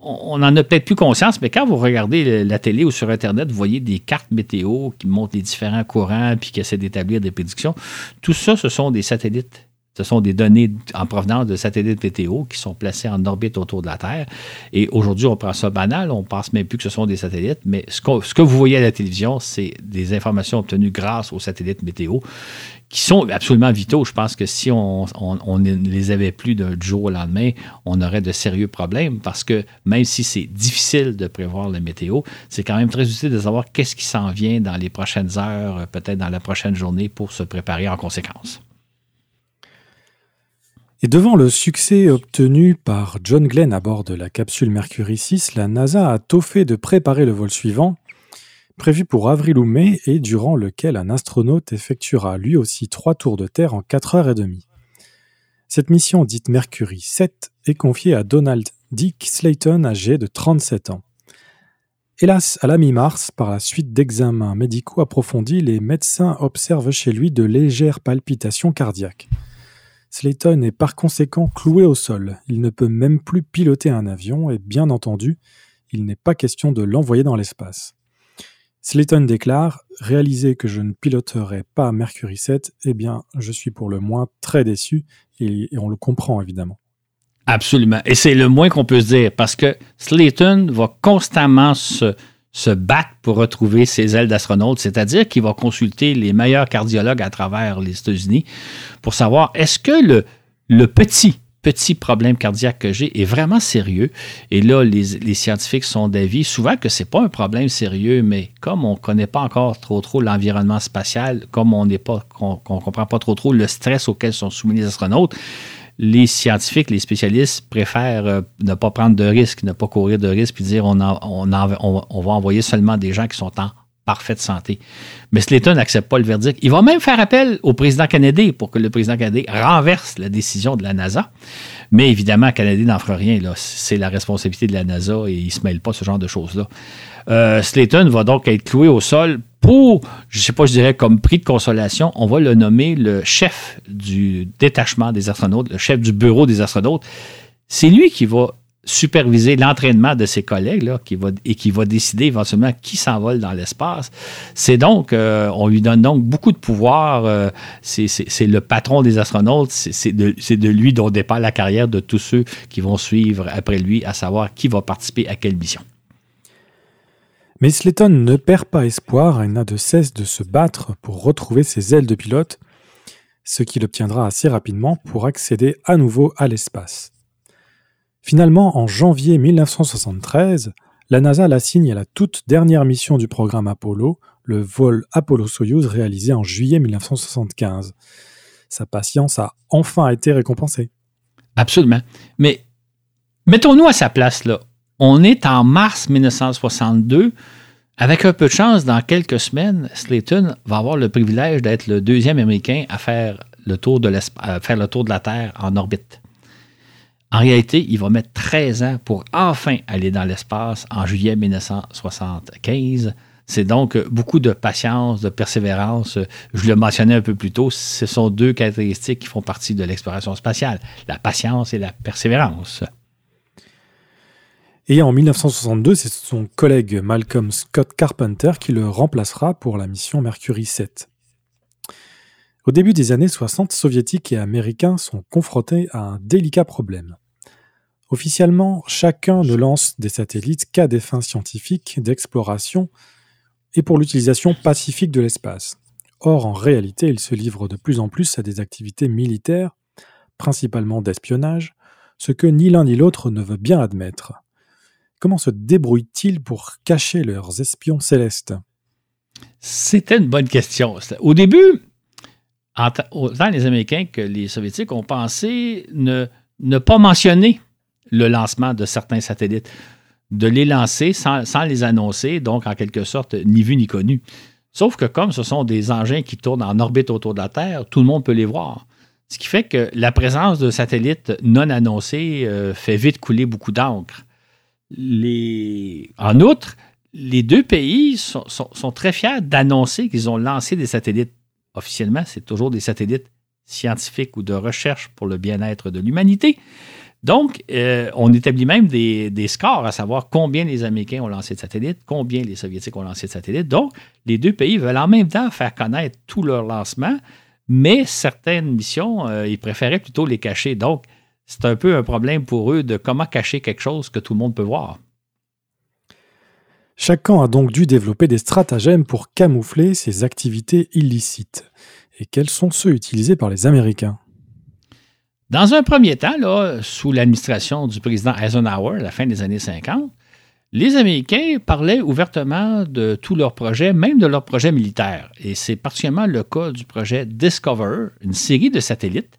on n'en a peut-être plus conscience, mais quand vous regardez la télé ou sur Internet, vous voyez des cartes météo qui montrent les différents courants puis qui essaient d'établir des prédictions. Tout ça, ce sont des satellites. Ce sont des données en provenance de satellites météo qui sont placés en orbite autour de la Terre. Et aujourd'hui, on prend ça banal, on ne pense même plus que ce sont des satellites, mais ce que vous voyez à la télévision, c'est des informations obtenues grâce aux satellites météo qui sont absolument vitaux. Je pense que si on, ne les avait plus d'un jour au lendemain, on aurait de sérieux problèmes parce que même si c'est difficile de prévoir la météo, c'est quand même très utile de savoir qu'est-ce qui s'en vient dans les prochaines heures, peut-être dans la prochaine journée pour se préparer en conséquence. Et devant le succès obtenu par John Glenn à bord de la capsule Mercury 6, la NASA a tôt fait de préparer le vol suivant, prévu pour avril ou mai et durant lequel un astronaute effectuera lui aussi trois tours de Terre en 4 heures et demie. Cette mission dite Mercury 7 est confiée à Donald Dick Slayton âgé de 37 ans. Hélas, à la mi-mars, par la suite d'examens médicaux approfondis, les médecins observent chez lui de légères palpitations cardiaques. Slayton est par conséquent cloué au sol. Il ne peut même plus piloter un avion et bien entendu, il n'est pas question de l'envoyer dans l'espace. Slayton déclare Réaliser que je ne piloterai pas Mercury 7, eh bien, je suis pour le moins très déçu, et, on le comprend évidemment. Absolument. Et c'est le moins qu'on peut dire, parce que Slayton va constamment se, se battre pour retrouver ses ailes d'astronaute, c'est-à-dire qu'il va consulter les meilleurs cardiologues à travers les États-Unis pour savoir est-ce que le, petit petit problème cardiaque que j'ai est vraiment sérieux. Et là, les, scientifiques sont d'avis souvent que ce n'est pas un problème sérieux, mais comme on ne connaît pas encore trop trop l'environnement spatial, comme on ne comprend pas trop trop le stress auquel sont soumis les astronautes, les scientifiques, les spécialistes préfèrent euh, ne pas prendre de risques, ne pas courir de risques, puis dire on, va envoyer seulement des gens qui sont en parfaite santé. Mais Slayton n'accepte pas le verdict. Il va même faire appel au président Kennedy pour que le président Kennedy renverse la décision de la NASA. Mais évidemment, Kennedy n'en fera rien. C'est la responsabilité de la NASA et il ne se mêle pas ce genre de choses-là. Euh, Slayton va donc être cloué au sol pour, je ne sais pas, je dirais comme prix de consolation, on va le nommer le chef du détachement des astronautes, le chef du bureau des astronautes. C'est lui qui va superviser l'entraînement de ses collègues là, qui va, et qui va décider éventuellement qui s'envole dans l'espace. C'est donc, euh, on lui donne donc beaucoup de pouvoir. Euh, c'est le patron des astronautes. C'est de, de, lui dont dépend la carrière de tous ceux qui vont suivre après lui, à savoir qui va participer à quelle mission. Mais Slayton ne perd pas espoir et n'a de cesse de se battre pour retrouver ses ailes de pilote, ce qu'il obtiendra assez rapidement pour accéder à nouveau à l'espace. Finalement, en janvier 1973, la NASA l'assigne à la toute dernière mission du programme Apollo, le vol Apollo-Soyuz réalisé en juillet 1975. Sa patience a enfin été récompensée. Absolument. Mais mettons-nous à sa place là. On est en mars 1962. Avec un peu de chance, dans quelques semaines, Slayton va avoir le privilège d'être le deuxième Américain à faire le tour de, la Terre en orbite. En réalité, il va mettre 13 ans pour enfin aller dans l'espace en juillet 1975. C'est donc beaucoup de patience, de persévérance. Je le mentionnais un peu plus tôt, ce sont deux caractéristiques qui font partie de l'exploration spatiale, la patience et la persévérance. Et en 1962, c'est son collègue Malcolm Scott Carpenter qui le remplacera pour la mission Mercury 7. Au début des années 60, soviétiques et américains sont confrontés à un délicat problème. Officiellement, chacun ne lance des satellites qu'à des fins scientifiques, d'exploration et pour l'utilisation pacifique de l'espace. Or, en réalité, ils se livrent de plus en plus à des activités militaires, principalement d'espionnage, ce que ni l'un ni l'autre ne veut bien admettre. Comment se débrouillent-ils pour cacher leurs espions célestes? C'était une bonne question. Au début, autant les Américains que les Soviétiques ont pensé ne, pas mentionner le lancement de certains satellites, de les lancer sans, les annoncer, donc en quelque sorte ni vu ni connu. Sauf que comme ce sont des engins qui tournent en orbite autour de la Terre, tout le monde peut les voir. Ce qui fait que la présence de satellites non annoncés euh, fait vite couler beaucoup d'encre. En outre, les deux pays sont très fiers d'annoncer qu'ils ont lancé des satellites officiellement, c'est toujours des satellites scientifiques ou de recherche pour le bien-être de l'humanité. Donc, euh, on établit même des, scores à savoir combien les Américains ont lancé de satellites, combien les Soviétiques ont lancé de satellites. Donc, les deux pays veulent en même temps faire connaître tous leurs lancements, mais certaines missions, euh, ils préféraient plutôt les cacher. Donc, c'est un peu un problème pour eux de comment cacher quelque chose que tout le monde peut voir. Chacun a donc dû développer des stratagèmes pour camoufler ses activités illicites. Et quels sont ceux utilisés par les Américains? Dans un premier temps, là, sous l'administration du président Eisenhower à la fin des années 50, les Américains parlaient ouvertement de tous leurs projets, même de leurs projets militaires. Et c'est particulièrement le cas du projet Discover, une série de satellites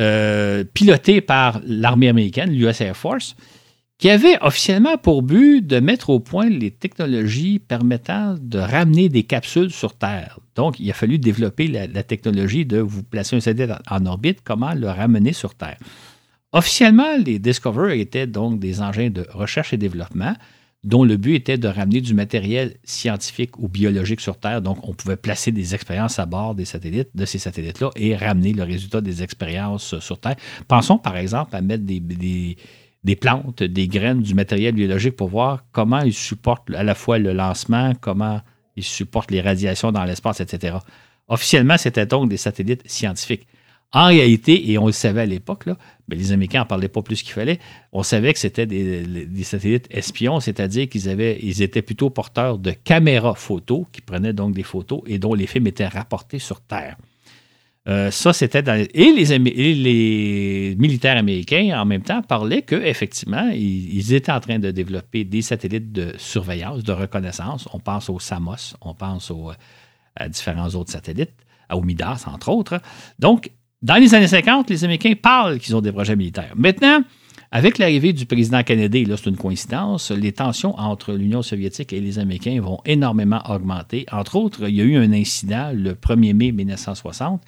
euh, pilotés par l'armée américaine, l'US Air Force, qui avait officiellement pour but de mettre au point les technologies permettant de ramener des capsules sur Terre. Donc, il a fallu développer la, technologie de vous placer un satellite en, orbite, comment le ramener sur Terre. Officiellement, les Discover étaient donc des engins de recherche et développement dont le but était de ramener du matériel scientifique ou biologique sur Terre. Donc, on pouvait placer des expériences à bord des satellites, de ces satellites-là, et ramener le résultat des expériences sur Terre. Pensons, par exemple, à mettre des des plantes, des graines, du matériel biologique pour voir comment ils supportent à la fois le lancement, comment ils supportent les radiations dans l'espace, etc. Officiellement, c'était donc des satellites scientifiques. En réalité, et on le savait à l'époque, mais les Américains n'en parlaient pas plus qu'il fallait, on savait que c'était des, satellites espions, c'est-à-dire qu'ils ils étaient plutôt porteurs de caméras photos qui prenaient donc des photos et dont les films étaient rapportés sur Terre. Euh, ça, c'était dans... et, les, militaires américains, en même temps, parlaient qu'effectivement, ils, ils étaient en train de développer des satellites de surveillance, de reconnaissance. On pense au SAMOS, on pense à différents autres satellites, à Omidas, entre autres. Donc, dans les années 50, les Américains parlent qu'ils ont des projets militaires. Maintenant, avec l'arrivée du président Kennedy, là, c'est une coïncidence, les tensions entre l'Union soviétique et les Américains vont énormément augmenter. Entre autres, il y a eu un incident le 1er mai 1960.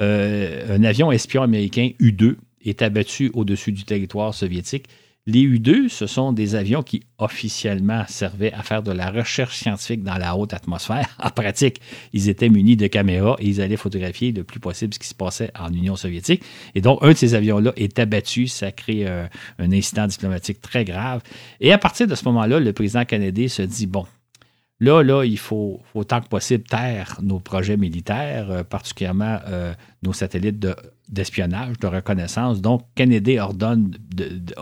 Euh, un avion espion américain U-2 est abattu au-dessus du territoire soviétique. Les U-2, ce sont des avions qui officiellement servaient à faire de la recherche scientifique dans la haute atmosphère. En pratique, ils étaient munis de caméras et ils allaient photographier le plus possible ce qui se passait en Union soviétique. Et donc, un de ces avions-là est abattu. Ça crée euh, un incident diplomatique très grave. Et à partir de ce moment-là, le président canadien se dit, bon, Là, là, il faut autant que possible taire nos projets militaires, euh, particulièrement euh, nos satellites d'espionnage, de, reconnaissance. Donc, Kennedy ordonne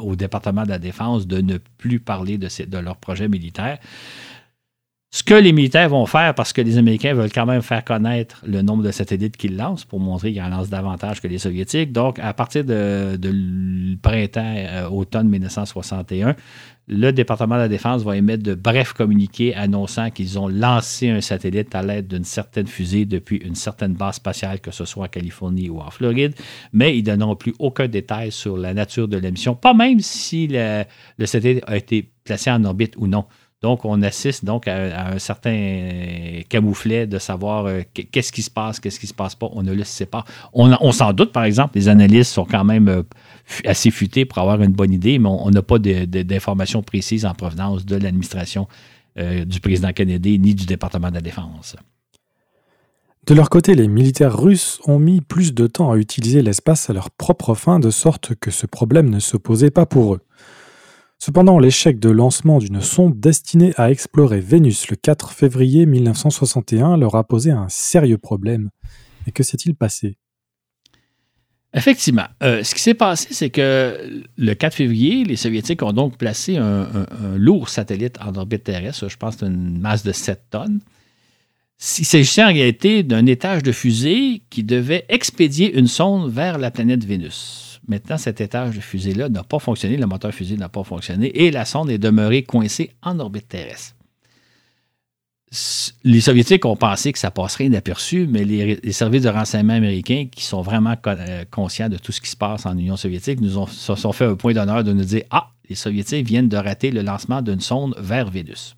au département de la Défense de ne plus parler de, leurs projets militaires. Ce que les militaires vont faire, parce que les Américains veulent quand même faire connaître le nombre de satellites qu'ils lancent pour montrer qu'ils en lancent davantage que les Soviétiques. Donc, à partir de, de printemps, euh, automne 1961, le département de la Défense va émettre de brefs communiqués annonçant qu'ils ont lancé un satellite à l'aide d'une certaine fusée depuis une certaine base spatiale, que ce soit en Californie ou en Floride, mais ils ne donneront plus aucun détail sur la nature de la mission, pas même si le, satellite a été placé en orbite ou non. Donc, on assiste donc à, un certain camouflet de savoir euh, qu'est-ce qui se passe, qu'est-ce qui se passe pas. On ne le sait pas. On, on s'en doute, par exemple, les analystes sont quand même euh, assez futé pour avoir une bonne idée, mais on n'a pas d'informations précises en provenance de l'administration euh, du président Kennedy ni du département de la Défense. De leur côté, les militaires russes ont mis plus de temps à utiliser l'espace à leur propre fin, de sorte que ce problème ne se posait pas pour eux. Cependant, l'échec de lancement d'une sonde destinée à explorer Vénus le 4 février 1961 leur a posé un sérieux problème. Et que s'est-il passé? Effectivement. Euh, ce qui s'est passé, c'est que le 4 février, les Soviétiques ont donc placé un, lourd satellite en orbite terrestre. Je pense une masse de 7 tonnes. Il s'agissait en réalité d'un étage de fusée qui devait expédier une sonde vers la planète Vénus. Maintenant, cet étage de fusée-là n'a pas fonctionné, le moteur fusée n'a pas fonctionné et la sonde est demeurée coincée en orbite terrestre les Soviétiques ont pensé que ça passerait inaperçu, mais les, services de renseignement américains, qui sont vraiment euh, conscients de tout ce qui se passe en Union soviétique, nous ont, se sont fait un point d'honneur de nous dire Ah, les Soviétiques viennent de rater le lancement d'une sonde vers Vénus.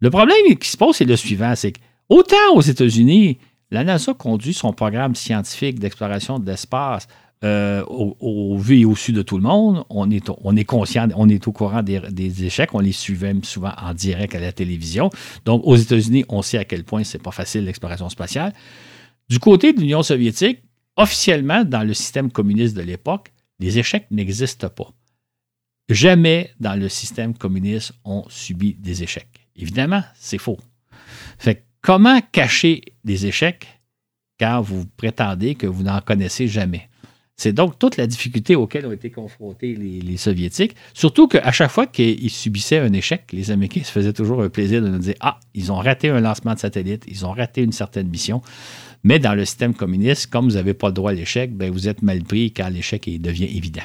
Le problème qui se pose, c'est le suivant c'est qu'autant aux États-Unis, la NASA conduit son programme scientifique d'exploration de l'espace euh, au, vu et au su de tout le monde. On est, on est conscient, on est au courant des, échecs. On les suivait souvent en direct à la télévision. Donc, aux États-Unis, on sait à quel point c'est pas facile l'exploration spatiale. Du côté de l'Union soviétique, officiellement, dans le système communiste de l'époque, les échecs n'existent pas. Jamais dans le système communiste on subit des échecs. Évidemment, c'est faux. Fait comment cacher des échecs quand vous prétendez que vous n'en connaissez jamais? C'est donc toute la difficulté auxquelles ont été confrontés les, Soviétiques. Surtout qu'à chaque fois qu'ils subissaient un échec, les Américains se faisaient toujours un plaisir de nous dire Ah, ils ont raté un lancement de satellite, ils ont raté une certaine mission. Mais dans le système communiste, comme vous n'avez pas le droit à l'échec, ben vous êtes mal pris quand l'échec devient évident.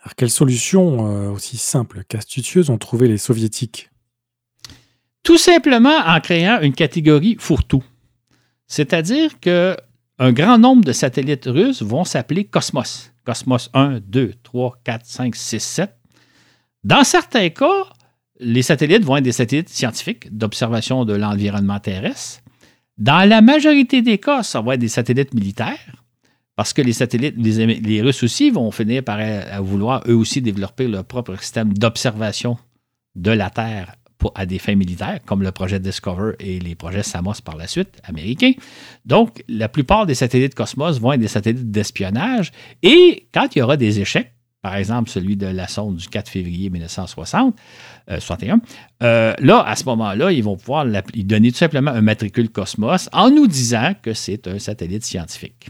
Alors, quelle solution euh, aussi simple qu'astucieuse ont trouvé les Soviétiques? Tout simplement en créant une catégorie fourre-tout. C'est-à-dire que un grand nombre de satellites russes vont s'appeler Cosmos. Cosmos 1, 2, 3, 4, 5, 6, 7. Dans certains cas, les satellites vont être des satellites scientifiques d'observation de l'environnement terrestre. Dans la majorité des cas, ça va être des satellites militaires, parce que les satellites, les, Russes aussi vont finir par vouloir eux aussi développer leur propre système d'observation de la Terre à des fins militaires, comme le projet Discover et les projets Samos par la suite, américains. Donc, la plupart des satellites Cosmos vont être des satellites d'espionnage. Et quand il y aura des échecs, par exemple celui de la sonde du 4 février 1960, euh, euh, là, à ce moment-là, ils vont pouvoir donner tout simplement un matricule Cosmos en nous disant que c'est un satellite scientifique.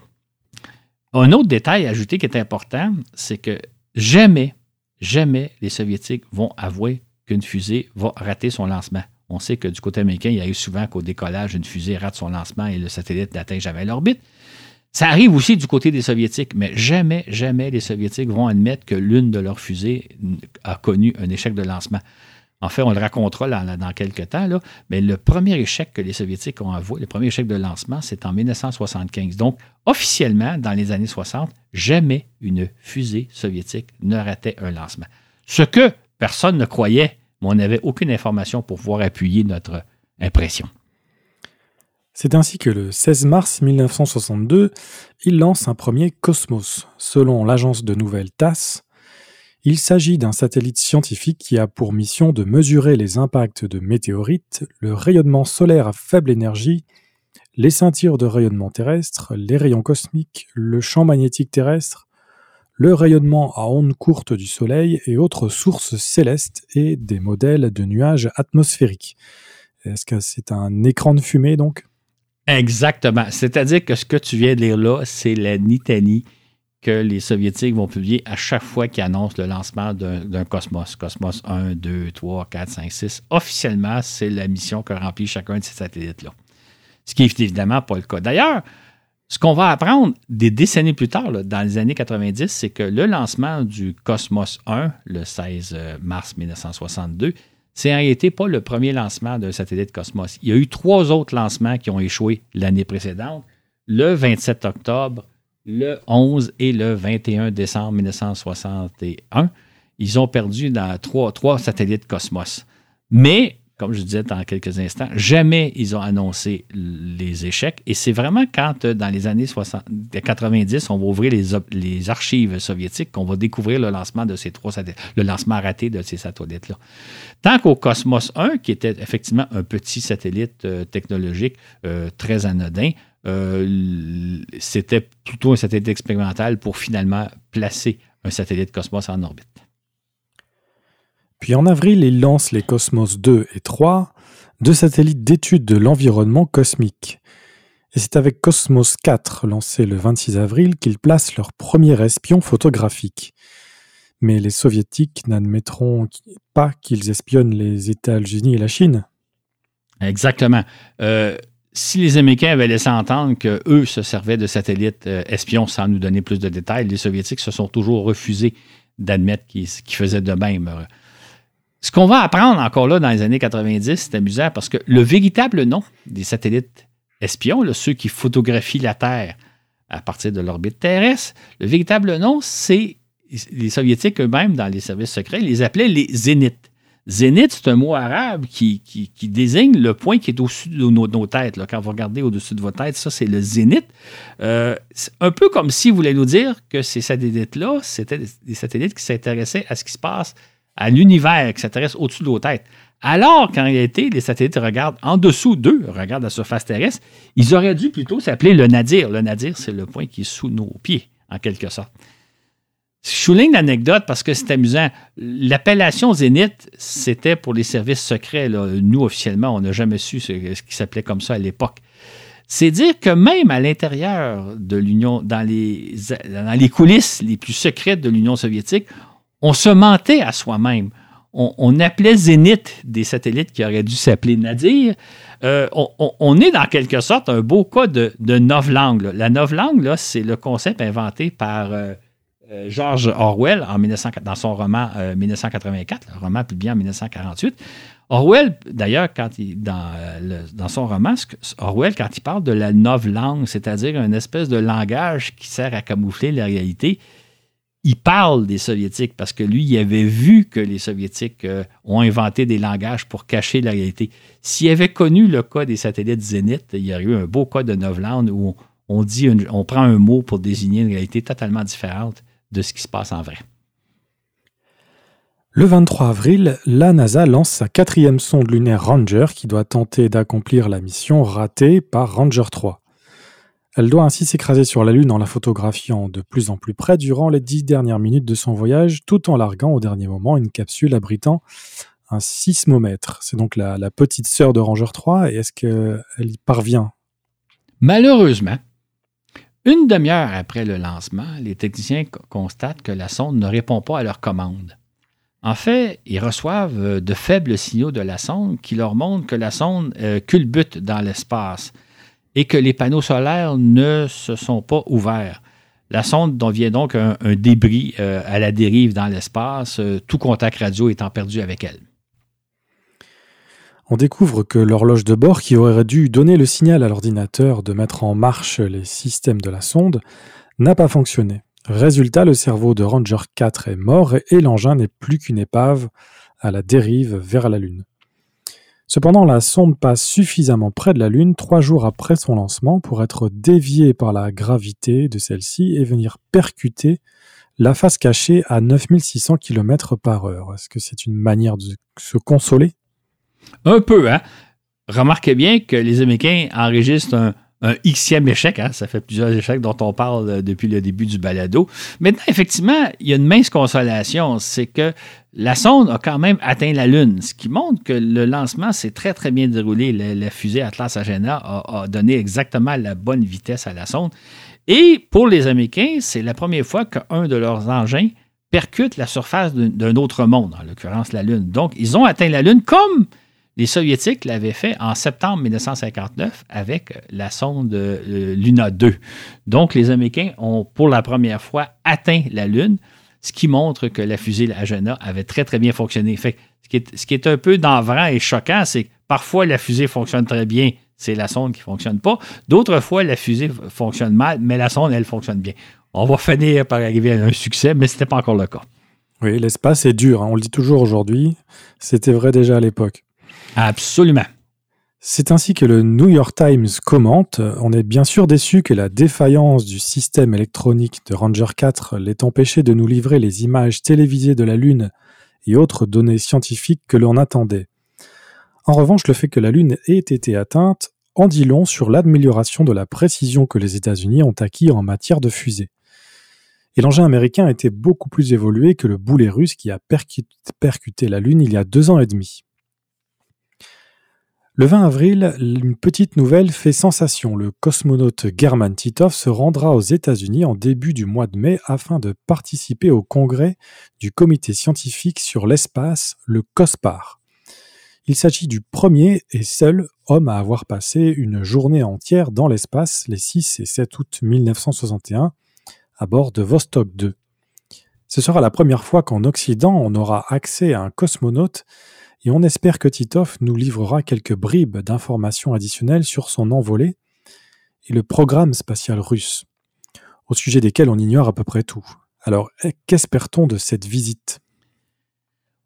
Un autre détail ajouté qui est important, c'est que jamais, jamais les Soviétiques vont avouer qu'une fusée va rater son lancement. On sait que du côté américain, il y a eu souvent qu'au décollage, une fusée rate son lancement et le satellite n'atteint jamais l'orbite. Ça arrive aussi du côté des Soviétiques, mais jamais, jamais les Soviétiques vont admettre que l'une de leurs fusées a connu un échec de lancement. En fait, on le racontera dans quelques temps, mais le premier échec que les Soviétiques ont avoué, le premier échec de lancement, c'est en 1975. Donc, officiellement, dans les années 60, jamais une fusée soviétique ne ratait un lancement. Ce que personne ne croyait on n'avait aucune information pour pouvoir appuyer notre impression. C'est ainsi que le 16 mars 1962, il lance un premier Cosmos. Selon l'agence de nouvelles TASS, Il s'agit d'un satellite scientifique qui a pour mission de mesurer les impacts de météorites, le rayonnement solaire à faible énergie, les ceintures de rayonnement terrestre, les rayons cosmiques, le champ magnétique terrestre, le rayonnement à ondes courtes du Soleil et autres sources célestes et des modèles de nuages atmosphériques. Est-ce que c'est un écran de fumée donc? Exactement. C'est-à-dire que ce que tu viens de lire là, c'est la nitanie que les Soviétiques vont publier à chaque fois qu'ils annoncent le lancement d'un Cosmos. Cosmos 1, 2, 3, 4, 5, 6. Officiellement, c'est la mission que remplit chacun de ces satellites-là. Ce qui est évidemment pas le cas. D'ailleurs, ce qu'on va apprendre des décennies plus tard, dans les années 90, c'est que le lancement du Cosmos 1, le 16 euh, mars 1962, c'est en réalité pas le premier lancement d'un satellite Cosmos. Il y a eu trois autres lancements qui ont échoué l'année précédente, le 27 octobre, le 11 et le 21 décembre 1961. Ils ont perdu trois, trois satellites Cosmos. Mais comme je disais dans quelques instants, jamais ils ont annoncé les échecs. Et c'est vraiment quand, euh, dans les années 60, 90, on va ouvrir les, archives soviétiques qu'on va découvrir le lancement satellites, le lancement raté de ces satellites-là. Tant qu'au Cosmos 1, qui était effectivement un petit satellite euh, technologique euh, très anodin, c'était plutôt un satellite expérimental pour finalement placer un satellite Cosmos en orbite. Puis en avril, il lance les Cosmos 2 et 3, deux satellites d'étude de l'environnement cosmique. Et c'est avec Cosmos 4, lancé le 26 avril, qu'ils placent leur premier espion photographique. Mais les soviétiques n'admettront pas qu'ils espionnent les États-Unis et la Chine. Exactement. Euh, si les Américains avaient laissé entendre qu'eux se servaient de satellites euh, espions sans nous donner plus de détails, les Soviétiques se sont toujours refusés d'admettre qu'ils faisaient de même. Ce qu'on va apprendre encore là dans les années 90, c'est amusant parce que le véritable nom des satellites espions, ceux qui photographient la Terre à partir de l'orbite terrestre, le véritable nom, c'est les Soviétiques eux-mêmes, dans les services secrets, les appelaient les zéniths. Zénith, c'est un mot arabe qui, désigne le point qui est au-dessus de nos, têtes. Quand vous regardez au-dessus de votre tête, ça, c'est le zénith. Euh, un peu comme si vous voulez nous dire que ces satellites-là, c'était des satellites qui s'intéressaient à ce qui se passe à l'univers qui s'intéresse au-dessus de nos têtes. Alors qu'en réalité, les satellites regardent en dessous d'eux, regardent la surface terrestre, ils auraient dû plutôt s'appeler le nadir. Le nadir, c'est le point qui est sous nos pieds, en quelque sorte. Je souligne l'anecdote parce que c'est amusant. L'appellation Zénith, c'était pour les services secrets. Nous, officiellement, on n'a jamais su ce, qui s'appelait comme ça à l'époque. C'est dire que même à l'intérieur de l'Union, dans les, dans les coulisses les plus secrètes de l'Union soviétique, on se mentait à soi-même. On, appelait Zénith des satellites qui auraient dû s'appeler Nadir. Euh, on, est dans quelque sorte un beau cas de, de novlangue. La novlangue, c'est le concept inventé par euh, euh, George Orwell en dans son roman 1984, le roman publié en 1948. Orwell, d'ailleurs, dans son roman, Orwell, quand il parle de la novlangue, c'est-à-dire une espèce de langage qui sert à camoufler la réalité, il parle des Soviétiques parce que lui, il avait vu que les Soviétiques euh, ont inventé des langages pour cacher la réalité. S'il avait connu le cas des satellites Zénith, il y aurait eu un beau cas de Novland où on, on prend un mot pour désigner une réalité totalement différente de ce qui se passe en vrai. Le 23 avril, la NASA lance sa quatrième sonde lunaire Ranger qui doit tenter d'accomplir la mission ratée par Ranger 3. Elle doit ainsi s'écraser sur la Lune en la photographiant de plus en plus près durant les dix dernières minutes de son voyage, tout en larguant au dernier moment une capsule abritant un sismomètre. C'est donc la, petite sœur de Ranger 3, et est-ce qu'elle y parvient? Malheureusement, une demi-heure après le lancement, les techniciens constatent que la sonde ne répond pas à leur commande. En fait, ils reçoivent de faibles signaux de la sonde qui leur montrent que la sonde euh, culbute dans l'espace et que les panneaux solaires ne se sont pas ouverts. La sonde dont vient donc un, débris euh, à la dérive dans l'espace, euh, tout contact radio étant perdu avec elle. On découvre que l'horloge de bord qui aurait dû donner le signal à l'ordinateur de mettre en marche les systèmes de la sonde n'a pas fonctionné. Résultat, le cerveau de Ranger 4 est mort et l'engin n'est plus qu'une épave à la dérive vers la Lune. Cependant, la sonde passe suffisamment près de la Lune trois jours après son lancement pour être déviée par la gravité de celle-ci et venir percuter la face cachée à 9600 km par heure. Est-ce que c'est une manière de se consoler? Un peu, hein. Remarquez bien que les Américains enregistrent un, un Xème échec. Hein? Ça fait plusieurs échecs dont on parle euh, depuis le début du balado. Maintenant, effectivement, il y a une mince consolation. C'est que la sonde a quand même atteint la Lune, ce qui montre que le lancement s'est très, très bien déroulé. La, fusée Atlas Agena a, a, donné exactement la bonne vitesse à la sonde. Et pour les Américains, c'est la première fois qu'un de leurs engins percute la surface d'un autre monde, en l'occurrence la Lune. Donc, ils ont atteint la Lune comme les Soviétiques l'avaient fait en septembre 1959 avec la sonde euh, Luna 2. Donc, les Américains ont pour la première fois atteint la Lune, ce qui montre que la fusée Agena avait très, très bien fonctionné. Ce, qui est, un peu navrant et choquant, c'est que parfois la fusée fonctionne très bien, c'est la sonde qui ne fonctionne pas. D'autres fois, la fusée fonctionne mal, mais la sonde, elle fonctionne bien. On va finir par arriver à un succès, mais ce n'était pas encore le cas. Oui, l'espace est dur, hein. on le dit toujours aujourd'hui. C'était vrai déjà à l'époque. Absolument. C'est ainsi que le New York Times commente On est bien sûr déçu que la défaillance du système électronique de Ranger 4 l'ait empêché de nous livrer les images télévisées de la Lune et autres données scientifiques que l'on attendait. En revanche, le fait que la Lune ait été atteinte en dit long sur l'amélioration de la précision que les États-Unis ont acquis en matière de fusée. Et l'engin américain était beaucoup plus évolué que le boulet russe qui a percuté la Lune il y a deux ans et demi. Le 20 avril, une petite nouvelle fait sensation. Le cosmonaute German Titov se rendra aux États-Unis en début du mois de mai afin de participer au congrès du comité scientifique sur l'espace, le COSPAR. Il s'agit du premier et seul homme à avoir passé une journée entière dans l'espace les 6 et 7 août 1961 à bord de Vostok 2. Ce sera la première fois qu'en Occident on aura accès à un cosmonaute et on espère que Titov nous livrera quelques bribes d'informations additionnelles sur son envolée et le programme spatial russe, au sujet desquels on ignore à peu près tout. Alors, qu'espère-t-on de cette visite?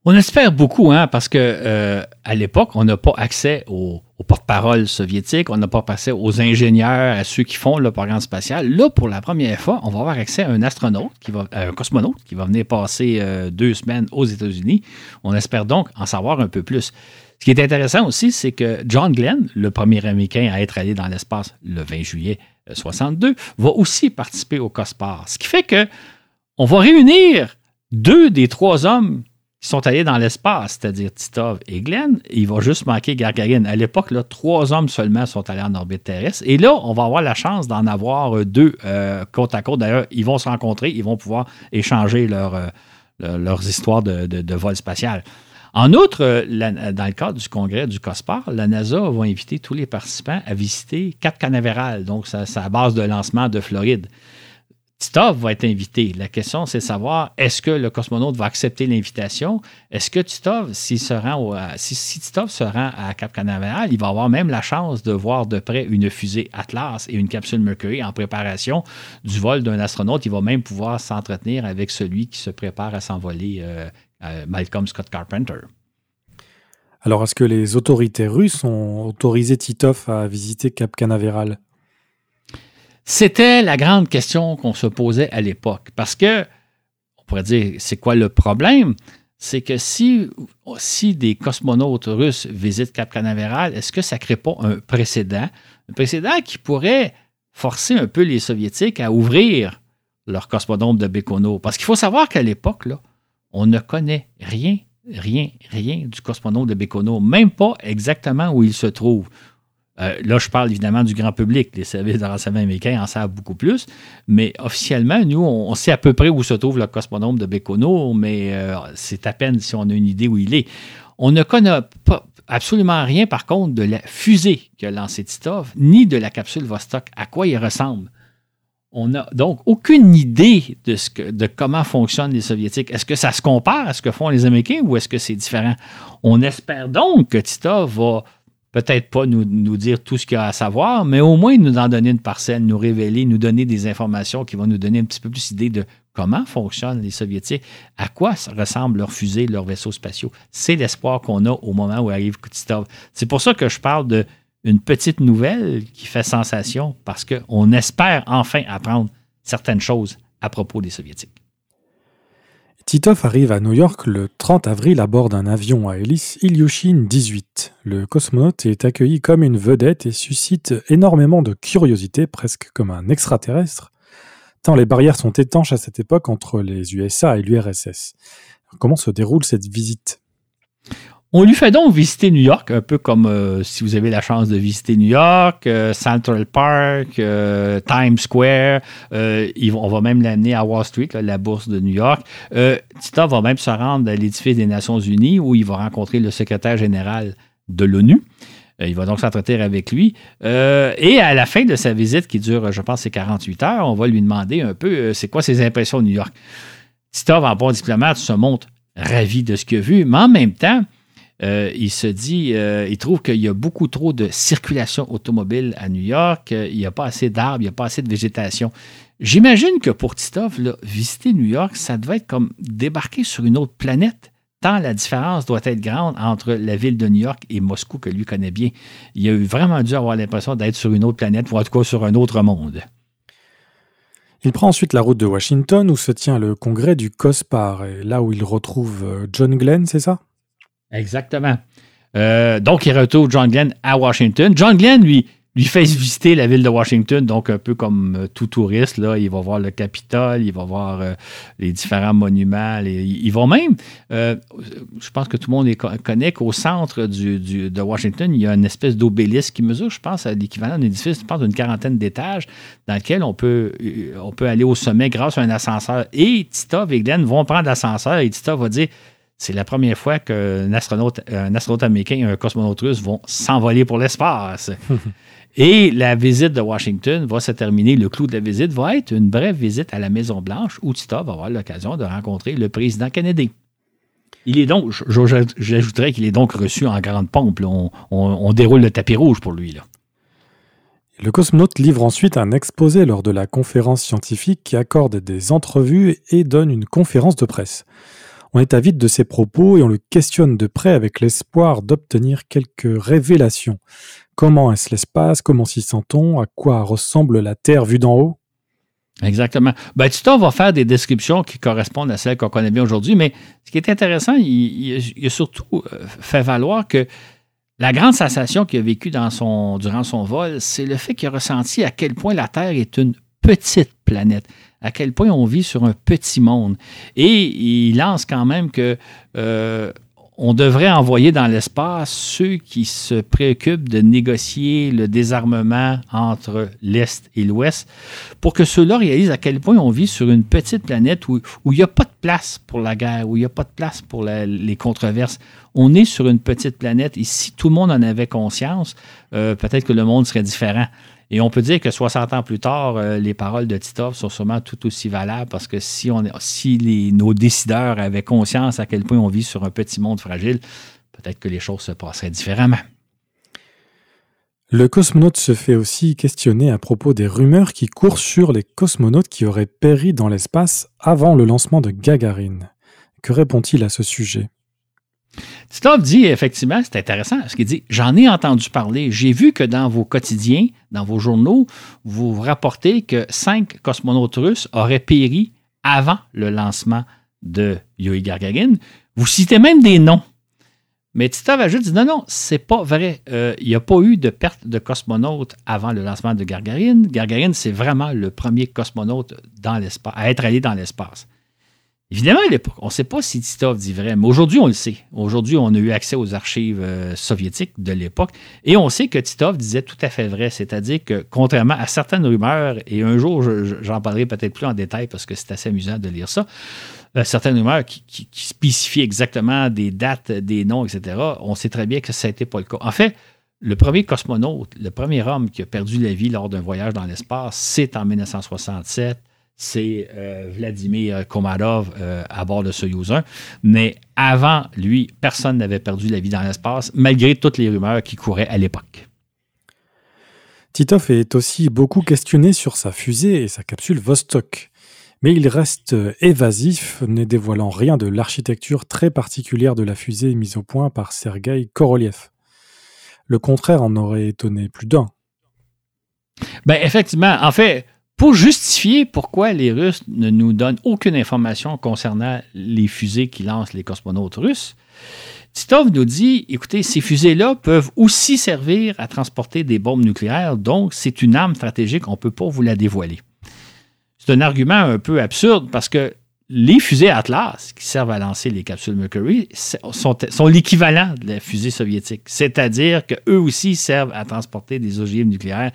On espère beaucoup, hein, parce que euh, à l'époque, on n'a pas accès aux, porte-paroles soviétiques, on n'a pas accès aux ingénieurs, à ceux qui font le programme spatial. Là, pour la première fois, on va avoir accès à un astronaute, qui va, un cosmonaute, qui va venir passer euh, deux semaines aux États-Unis. On espère donc en savoir un peu plus. Ce qui est intéressant aussi, c'est que John Glenn, le premier Américain à être allé dans l'espace le 20 juillet 62, euh, va aussi participer au COSPAR. Ce qui fait que on va réunir deux des trois hommes sont allés dans l'espace, c'est-à-dire Titov et Glenn. Il va juste manquer Gargarine. À l'époque, là, trois hommes seulement sont allés en orbite terrestre. Et là, on va avoir la chance d'en avoir deux euh, côte à côte. D'ailleurs, ils vont se rencontrer, ils vont pouvoir échanger euh, leurs histoires de, vol spatial. En outre, euh, dans le cadre du congrès du COSPAR, la NASA va inviter tous les participants à visiter Cap Canaveral, donc sa base de lancement de Floride. Titov va être invité. La question, c'est de savoir est-ce que le cosmonaute va accepter l'invitation? Est-ce que Titov, s'il se rend si, Titov se rend à Cap Canaveral, il va avoir même la chance de voir de près une fusée Atlas et une capsule Mercury en préparation du vol d'un astronaute. Il va même pouvoir s'entretenir avec celui qui se prépare à s'envoler, euh, euh, Malcolm Scott Carpenter. Alors, est-ce que les autorités russes ont autorisé Titov à visiter Cap Canaveral? C'était la grande question qu'on se posait à l'époque. Parce que, on pourrait dire, c'est quoi le problème? C'est que si, des cosmonautes russes visitent Cap Canaveral, est-ce que ça ne crée pas un précédent? Un précédent qui pourrait forcer un peu les Soviétiques à ouvrir leur cosmonaute de Bécono. Parce qu'il faut savoir qu'à l'époque, on ne connaît rien, rien, rien du cosmonaute de Bécono, même pas exactement où il se trouve. Euh, là, je parle évidemment du grand public. Les services de renseignement américains en savent beaucoup plus. Mais officiellement, nous, on, sait à peu près où se trouve le cosmonome de Bécono, mais euh, c'est à peine si on a une idée où il est. On ne connaît absolument rien, par contre, de la fusée qu'a lancée Titov, ni de la capsule Vostok, à quoi il ressemble? On n'a donc aucune idée de, ce que, de comment fonctionnent les Soviétiques. Est-ce que ça se compare à ce que font les Américains ou est-ce que c'est différent? On espère donc que Titov va peut-être pas nous, nous, dire tout ce qu'il y a à savoir, mais au moins nous en donner une parcelle, nous révéler, nous donner des informations qui vont nous donner un petit peu plus d'idée de comment fonctionnent les Soviétiques, à quoi ressemblent leurs fusées, leurs vaisseaux spatiaux. C'est l'espoir qu'on a au moment où arrive Kutitov. C'est pour ça que je parle d'une petite nouvelle qui fait sensation, parce qu'on espère enfin apprendre certaines choses à propos des Soviétiques. Titov arrive à New York le 30 avril à bord d'un avion à hélice Ilyushin 18. Le cosmonaute est accueilli comme une vedette et suscite énormément de curiosité, presque comme un extraterrestre, tant les barrières sont étanches à cette époque entre les USA et l'URSS. Comment se déroule cette visite? On lui fait donc visiter New York, un peu comme euh, si vous avez la chance de visiter New York, euh, Central Park, euh, Times Square. on va même l'amener à Wall Street, la bourse de New York. Tita va même se rendre à l'édifice des Nations Unies où il va rencontrer le secrétaire général de l'ONU. Il va donc s'entretenir avec lui. et à la fin de sa visite, qui dure, je pense, c'est 48 heures, on va lui demander un peu c'est quoi ses impressions de New York. Titov, en bon diplomate, se montre ravi de ce qu'il a vu, mais en même temps, euh, il se dit, euh, il trouve qu'il y a beaucoup trop de circulation automobile à New York, euh, il n'y a pas assez d'arbres, il n'y a pas assez de végétation. J'imagine que pour Titov, visiter New York, ça devait être comme débarquer sur une autre planète, tant la différence doit être grande entre la ville de New York et Moscou, que lui connaît bien. Il a vraiment dû avoir l'impression d'être sur une autre planète, ou en tout sur un autre monde. Il prend ensuite la route de Washington où se tient le congrès du COSPAR, et là où il retrouve John Glenn, c'est ça? Exactement. Euh, donc, il retrouve John Glenn à Washington. John Glenn, lui, lui fait visiter la ville de Washington, donc un peu comme euh, tout touriste. Là, il va voir le Capitole, il va voir euh, les différents monuments. ils vont même, je pense que tout le monde connaît qu'au centre de Washington, il y a une espèce d'obélisque qui mesure, je pense, à l'équivalent d'un édifice, je pense, d'une quarantaine d'étages, dans lequel on peut, on peut aller au sommet grâce à un ascenseur. Et Tita et Glenn vont prendre l'ascenseur et Tita va dire c'est la première fois qu'un astronaute, un astronaute américain et un cosmonaute russe vont s'envoler pour l'espace. et la visite de Washington va se terminer. Le clou de la visite va être une brève visite à la Maison-Blanche où Tita va avoir l'occasion de rencontrer le président Kennedy. Il est donc, j'ajouterais qu'il est donc reçu en grande pompe. On, déroule le tapis rouge pour lui. Là. Le cosmonaute livre ensuite un exposé lors de la conférence scientifique qui accorde des entrevues et donne une conférence de presse. On est avide de ses propos et on le questionne de près avec l'espoir d'obtenir quelques révélations. Comment est-ce l'espace? Comment s'y sent-on? À quoi ressemble la Terre vue d'en haut? Exactement. Ben, Tito va faire des descriptions qui correspondent à celles qu'on connaît bien aujourd'hui, mais ce qui est intéressant, il, a surtout euh, fait valoir que la grande sensation qu'il a vécue durant son vol, c'est le fait qu'il a ressenti à quel point la Terre est une petite planète à quel point on vit sur un petit monde. Et il lance quand même que euh, on devrait envoyer dans l'espace ceux qui se préoccupent de négocier le désarmement entre l'Est et l'Ouest pour que ceux-là réalisent à quel point on vit sur une petite planète où, il n'y a pas de place pour la guerre, où il n'y a pas de place pour les controverses. On est sur une petite planète et si tout le monde en avait conscience, euh, peut-être que le monde serait différent. Et on peut dire que 60 ans plus tard, euh, les paroles de Titov sont sûrement tout aussi valables parce que si, on, si nos décideurs avaient conscience à quel point on vit sur un petit monde fragile, peut-être que les choses se passeraient différemment. Le cosmonaute se fait aussi questionner à propos des rumeurs qui courent sur les cosmonautes qui auraient péri dans l'espace avant le lancement de Gagarine. Que répond-il à ce sujet? Titov dit effectivement, c'est intéressant, ce qu'il dit J'en ai entendu parler. J'ai vu que dans vos quotidiens, dans vos journaux, vous rapportez que cinq cosmonautes russes auraient péri avant le lancement de Yuri Gagarin. Vous citez même des noms. Mais Titov ajoute dit non, non, c'est pas vrai. Euh, il n'y a pas eu de perte de cosmonautes avant le lancement de Gargarin. Gargarin, c'est vraiment le premier cosmonaute à être allé dans l'espace. Évidemment, à l'époque, on ne sait pas si Titov dit vrai, mais aujourd'hui, on le sait. Aujourd'hui, on a eu accès aux archives euh, soviétiques de l'époque et on sait que Titov disait tout à fait vrai, c'est-à-dire que contrairement à certaines rumeurs, et un jour, j'en parlerai peut-être plus en détail parce que c'est assez amusant de lire ça, euh, certaines rumeurs qui, spécifient exactement des dates, des noms, etc., on sait très bien que ça n'était pas le cas. En fait, le premier cosmonaute, le premier homme qui a perdu la vie lors d'un voyage dans l'espace, c'est en 1967 c'est euh, Vladimir Komarov euh, à bord de Soyuz 1. Mais avant lui, personne n'avait perdu la vie dans l'espace, malgré toutes les rumeurs qui couraient à l'époque. Titov est aussi beaucoup questionné sur sa fusée et sa capsule Vostok. Mais il reste évasif, ne dévoilant rien de l'architecture très particulière de la fusée mise au point par Sergei Korolev. Le contraire en aurait étonné plus d'un. Ben effectivement, en fait, pour justifier pourquoi les Russes ne nous donnent aucune information concernant les fusées qui lancent les cosmonautes russes, Titov nous dit, écoutez, ces fusées-là peuvent aussi servir à transporter des bombes nucléaires, donc c'est une arme stratégique, on ne peut pas vous la dévoiler. C'est un argument un peu absurde parce que les fusées Atlas qui servent à lancer les capsules Mercury sont, l'équivalent de la fusée soviétique. C'est-à-dire qu'eux aussi servent à transporter des ogives nucléaires.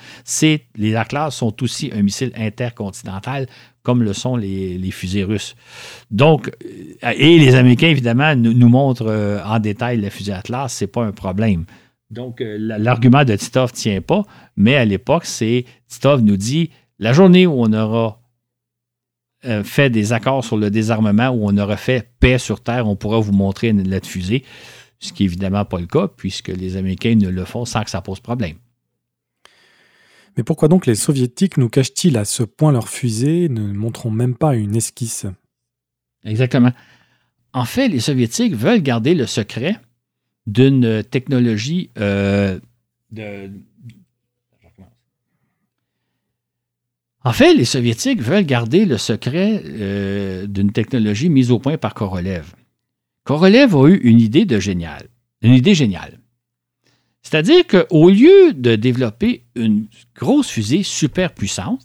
les Atlas sont aussi un missile intercontinental comme le sont les, fusées russes. Donc, euh, et les Américains, évidemment, nous, montrent euh, en détail la fusée Atlas, ce n'est pas un problème. Donc, euh, l'argument de Titov ne tient pas, mais à l'époque, c'est Titov nous dit la journée où on aura fait des accords sur le désarmement, où on aura fait paix sur Terre, on pourra vous montrer une lettre fusée, ce qui n'est évidemment pas le cas, puisque les Américains ne le font sans que ça pose problème. Mais pourquoi donc les soviétiques nous cachent-ils à ce point leurs fusées, ne montrant même pas une esquisse? Exactement. En fait, les soviétiques veulent garder le secret d'une technologie euh, de... En fait, les soviétiques veulent garder le secret euh, d'une technologie mise au point par Korolev. Korolev a eu une idée de géniale, une idée géniale. C'est-à-dire qu'au lieu de développer une grosse fusée super puissante,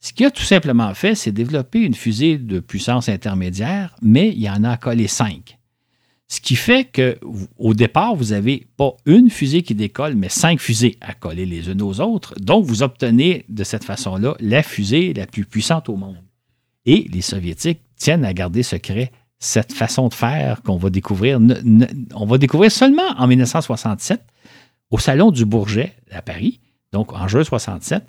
ce qu'il a tout simplement fait, c'est développer une fusée de puissance intermédiaire, mais il y en a collé cinq. Ce qui fait qu'au départ, vous n'avez pas une fusée qui décolle, mais cinq fusées à coller les unes aux autres. Donc, vous obtenez de cette façon-là la fusée la plus puissante au monde. Et les Soviétiques tiennent à garder secret cette façon de faire qu'on va découvrir. seulement en 1967 au Salon du Bourget à Paris, donc en juin 67.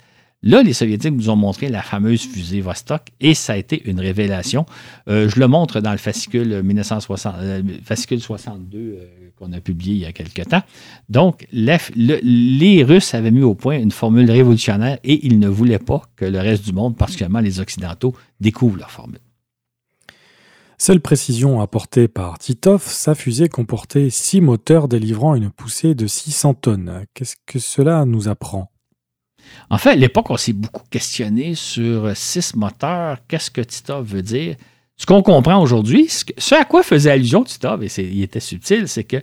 Là, les Soviétiques nous ont montré la fameuse fusée Vostok et ça a été une révélation. Euh, je le montre dans le fascicule, 1960, euh, fascicule 62 euh, qu'on a publié il y a quelque temps. Donc, les Russes avaient mis au point une formule révolutionnaire et ils ne voulaient pas que le reste du monde, particulièrement les Occidentaux, découvrent leur formule. Seule précision apportée par Titov, sa fusée comportait six moteurs délivrant une poussée de 600 tonnes. Qu'est-ce que cela nous apprend? En fait, à l'époque, on s'est beaucoup questionné sur six moteurs. Qu'est-ce que Titov veut dire? Ce qu'on comprend aujourd'hui, ce à quoi faisait allusion Titov, et il était subtil, c'est que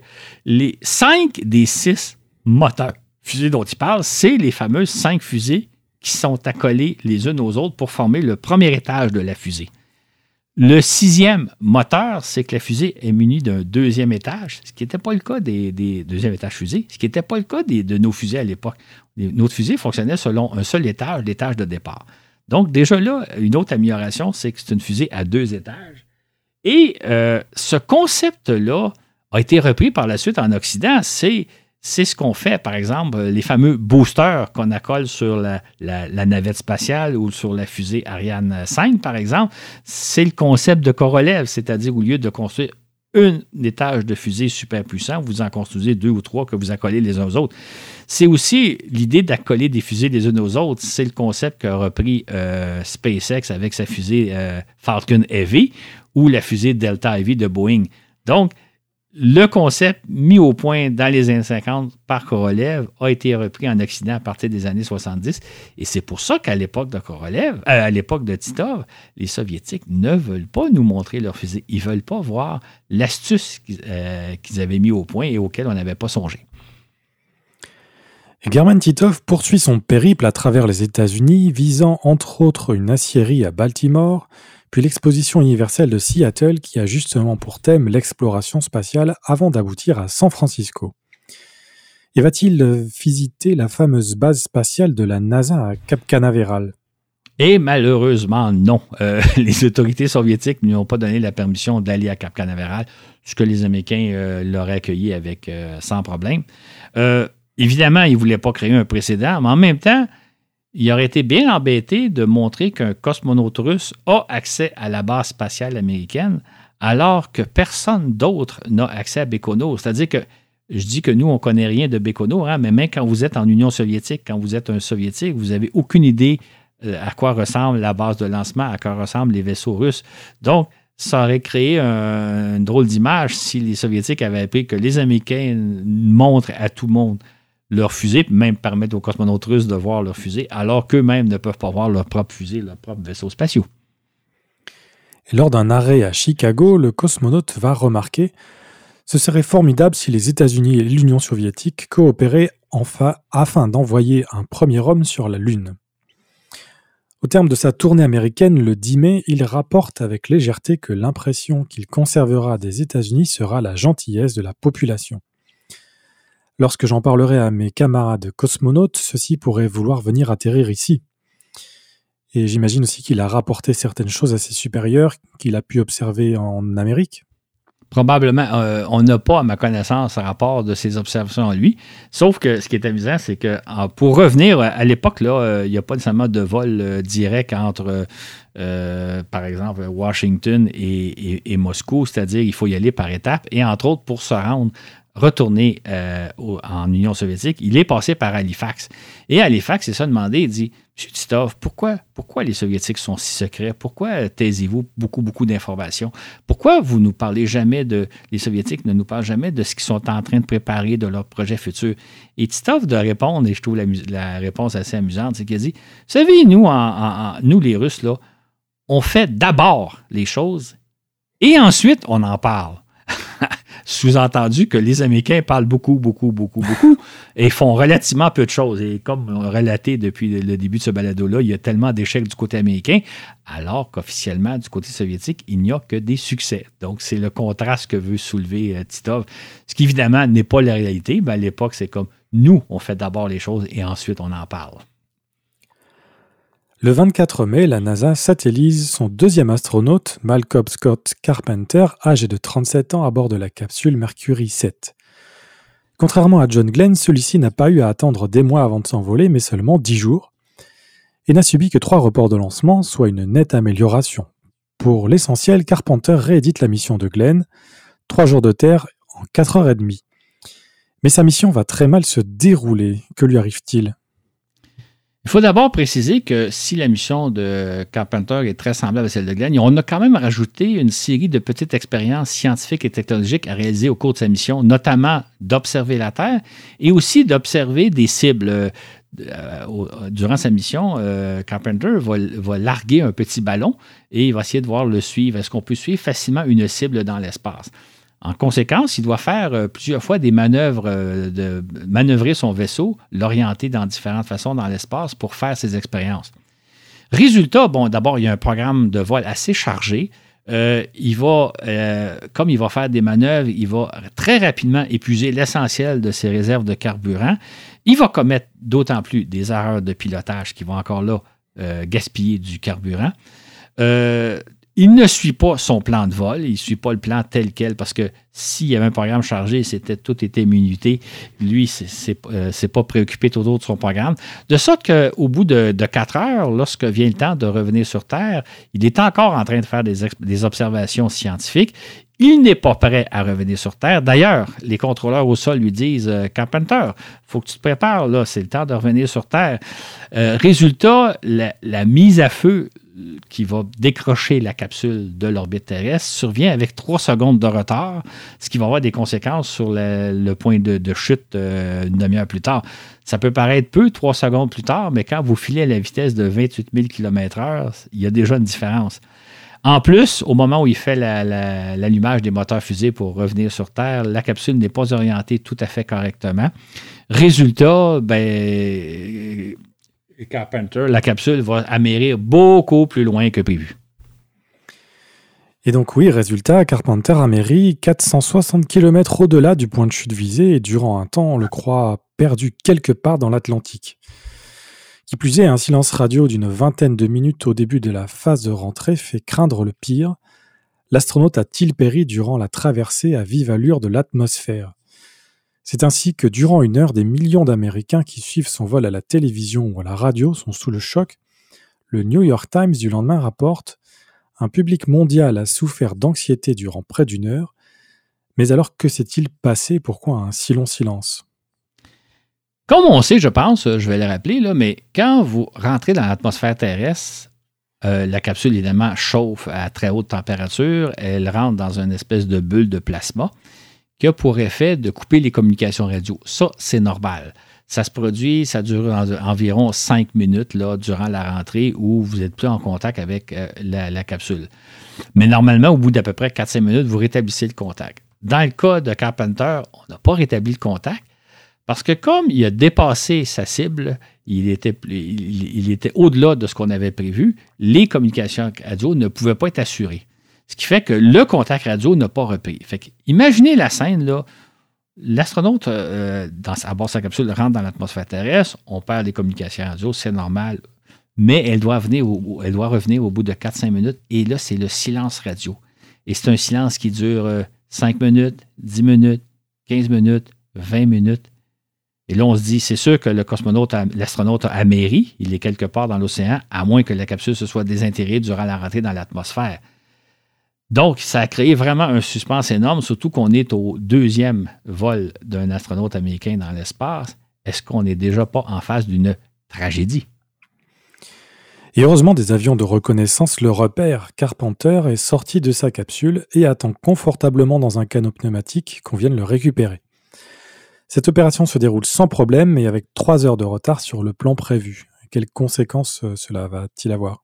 les cinq des six moteurs fusées dont il parle, c'est les fameuses cinq fusées qui sont accolées les unes aux autres pour former le premier étage de la fusée. Le sixième moteur, c'est que la fusée est munie d'un deuxième étage, ce qui n'était pas le cas des, deuxième étages fusées, ce qui n'était pas le cas de nos fusées à l'époque. Notre fusée fonctionnait selon un seul étage, l'étage de départ. Donc, déjà là, une autre amélioration, c'est que c'est une fusée à deux étages. Et euh, ce concept-là a été repris par la suite en Occident. C'est c'est ce qu'on fait, par exemple, les fameux boosters qu'on accole sur la, navette spatiale ou sur la fusée Ariane 5, par exemple. C'est le concept de Korolev, c'est-à-dire au lieu de construire un étage de fusée super puissant, vous en construisez deux ou trois que vous accolez les uns aux autres. C'est aussi l'idée d'accoler des fusées les unes aux autres. C'est le concept qu'a repris euh, SpaceX avec sa fusée euh, Falcon Heavy ou la fusée Delta Heavy de Boeing. Donc, le concept mis au point dans les années 50 par Korolev a été repris en Occident à partir des années 70. Et c'est pour ça qu'à l'époque de Korolev, euh, à l'époque de Titov, les Soviétiques ne veulent pas nous montrer leur fusée. Ils ne veulent pas voir l'astuce euh, qu'ils avaient mis au point et auquel on n'avait pas songé. German Titov poursuit son périple à travers les États-Unis, visant entre autres une aciérie à Baltimore, puis l'exposition universelle de Seattle qui a justement pour thème l'exploration spatiale avant d'aboutir à San Francisco. Et va-t-il visiter la fameuse base spatiale de la NASA à Cap Canaveral? Et malheureusement, non. Euh, les autorités soviétiques ne ont pas donné la permission d'aller à Cap Canaveral, ce que les Américains euh, l'auraient accueilli avec euh, sans problème. évidemment, ils ne voulaient pas créer un précédent, mais en même temps, il aurait été bien embêté de montrer qu'un cosmonaute russe a accès à la base spatiale américaine alors que personne d'autre n'a accès à Bécono. C'est-à-dire que je dis que nous, on ne connaît rien de Bécono, hein, mais même quand vous êtes en Union soviétique, quand vous êtes un soviétique, vous n'avez aucune idée euh, à quoi ressemble la base de lancement, à quoi ressemblent les vaisseaux russes. Donc, ça aurait créé une drôle d'image si les Soviétiques avaient appris que les Américains montrent à tout le monde leur fusée, même permettre aux cosmonautes russes de voir leur fusée, alors qu'eux-mêmes ne peuvent pas voir leur propre fusée, leur propre vaisseau spatiaux. lors d'un arrêt à Chicago, le cosmonaute va remarquer Ce serait formidable si les États-Unis et l'Union soviétique coopéraient enfin afin d'envoyer un premier homme sur la Lune. Au terme de sa tournée américaine le 10 mai, il rapporte avec légèreté que l'impression qu'il conservera des États-Unis sera la gentillesse de la population. Lorsque j'en parlerai à mes camarades cosmonautes, ceux-ci pourraient vouloir venir atterrir ici. Et j'imagine aussi qu'il a rapporté certaines choses à ses supérieurs qu'il a pu observer en Amérique. Probablement, euh, on n'a pas, à ma connaissance, un rapport de ces observations à lui. Sauf que ce qui est amusant, c'est que pour revenir à l'époque, euh, il n'y a pas nécessairement de vol euh, direct entre, par exemple, Washington et, et Moscou, c'est-à-dire il faut y aller par étapes. Et entre autres, pour se rendre retourné euh, en Union soviétique, il est passé par Halifax. Et Halifax s'est ça demandé, il dit, M. Titov, pourquoi, pourquoi les Soviétiques sont si secrets? Pourquoi taisez-vous beaucoup, beaucoup d'informations? Pourquoi vous nous parlez jamais de, les Soviétiques ne nous parlent jamais de ce qu'ils sont en train de préparer, de leur projet futur? Et Titov de répondre, et je trouve la, réponse assez amusante, c'est qu'il dit, vous savez, nous, nous les Russes, là, on fait d'abord les choses et ensuite on en parle. Sous-entendu que les Américains parlent beaucoup, beaucoup, beaucoup, beaucoup et font relativement peu de choses. Et comme relaté depuis le début de ce balado-là, il y a tellement d'échecs du côté américain, alors qu'officiellement, du côté soviétique, il n'y a que des succès. Donc, c'est le contraste que veut soulever euh, Titov. Ce qui, évidemment, n'est pas la réalité. mais à l'époque, c'est comme nous, on fait d'abord les choses et ensuite on en parle. Le 24 mai, la NASA satellise son deuxième astronaute, Malcolm Scott Carpenter, âgé de 37 ans à bord de la capsule Mercury 7. Contrairement à John Glenn, celui-ci n'a pas eu à attendre des mois avant de s'envoler, mais seulement 10 jours, et n'a subi que trois reports de lancement, soit une nette amélioration. Pour l'essentiel, Carpenter réédite la mission de Glenn, 3 jours de terre en 4 heures et demie. Mais sa mission va très mal se dérouler. Que lui arrive-t-il? Il faut d'abord préciser que si la mission de Carpenter est très semblable à celle de Glenn, on a quand même rajouté une série de petites expériences scientifiques et technologiques à réaliser au cours de sa mission, notamment d'observer la Terre et aussi d'observer des cibles. Euh, durant sa mission, euh, Carpenter va, va, larguer un petit ballon et il va essayer de voir le suivre. Est-ce qu'on peut suivre facilement une cible dans l'espace? En conséquence, il doit faire euh, plusieurs fois des manœuvres, euh, de manœuvrer son vaisseau, l'orienter dans différentes façons dans l'espace pour faire ses expériences. Résultat, bon, d'abord, il y a un programme de vol assez chargé. Euh, il va, comme il va faire des manœuvres, il va très rapidement épuiser l'essentiel de ses réserves de carburant. Il va commettre d'autant plus des erreurs de pilotage qui vont encore là gaspiller du carburant. Il ne suit pas son plan de vol, il ne suit pas le plan tel quel, parce que s'il y avait un programme chargé, c'était tout était minuté, lui, c'est euh, pas préoccupé tout autour de son programme. De sorte qu'au bout de, quatre heures, lorsque vient le temps de revenir sur Terre, il est encore en train de faire des, observations scientifiques. Il n'est pas prêt à revenir sur Terre. D'ailleurs, les contrôleurs au sol lui disent euh, Carpenter, faut que tu te prépares, là, c'est le temps de revenir sur Terre. Euh, résultat, la, mise à feu qui va décrocher la capsule de l'orbite terrestre survient avec trois secondes de retard, ce qui va avoir des conséquences sur le, point de, chute euh, une demi-heure plus tard. Ça peut paraître peu, trois secondes plus tard, mais quand vous filez à la vitesse de 28 000 km/h, il y a déjà une différence. En plus, au moment où il fait l'allumage des moteurs fusées pour revenir sur Terre, la capsule n'est pas orientée tout à fait correctement. Résultat, ben, Carpenter, la capsule va amérir beaucoup plus loin que prévu. Et donc oui, résultat, Carpenter amérit 460 km au-delà du point de chute visé et durant un temps, on le croit perdu quelque part dans l'Atlantique. Qui plus est, un silence radio d'une vingtaine de minutes au début de la phase de rentrée fait craindre le pire. L'astronaute a-t-il péri durant la traversée à vive allure de l'atmosphère? C'est ainsi que durant une heure, des millions d'Américains qui suivent son vol à la télévision ou à la radio sont sous le choc. Le New York Times du lendemain rapporte Un public mondial a souffert d'anxiété durant près d'une heure. Mais alors que s'est-il passé? Pourquoi un si long silence Comme on sait, je pense, je vais le rappeler, là, mais quand vous rentrez dans l'atmosphère terrestre, euh, la capsule, évidemment, chauffe à très haute température. Elle rentre dans une espèce de bulle de plasma qui a pour effet de couper les communications radio. Ça, c'est normal. Ça se produit, ça dure environ cinq minutes là, durant la rentrée où vous n'êtes plus en contact avec euh, la, capsule. Mais normalement, au bout d'à peu près 4-5 minutes, vous rétablissez le contact. Dans le cas de Carpenter, on n'a pas rétabli le contact parce que comme il a dépassé sa cible, il était, il, était au-delà de ce qu'on avait prévu, les communications radio ne pouvaient pas être assurées. Ce qui fait que le contact radio n'a pas repris. Fait imaginez la scène, là, L'astronaute, euh, à bord de sa capsule, rentre dans l'atmosphère terrestre, on perd les communications radio, c'est normal, mais elle doit, venir elle doit revenir au bout de 4-5 minutes, et là, c'est le silence radio. Et c'est un silence qui dure 5 euh, minutes, 10 minutes, 15 minutes, 20 minutes. Et là, on se dit, c'est sûr que le cosmonaute, l'astronaute a améri, il est quelque part dans l'océan, à moins que la capsule se soit désintégrée durant la rentrée dans l'atmosphère. Donc, ça a créé vraiment un suspense énorme, surtout qu'on est au deuxième vol d'un astronaute américain dans l'espace. Est-ce qu'on n'est déjà pas en face d'une tragédie? Et heureusement, des avions de reconnaissance le repèrent. Carpenter est sorti de sa capsule et attend confortablement dans un canot pneumatique qu'on vienne le récupérer. Cette opération se déroule sans problème, mais avec trois heures de retard sur le plan prévu. Quelles conséquences euh, cela va-t-il avoir?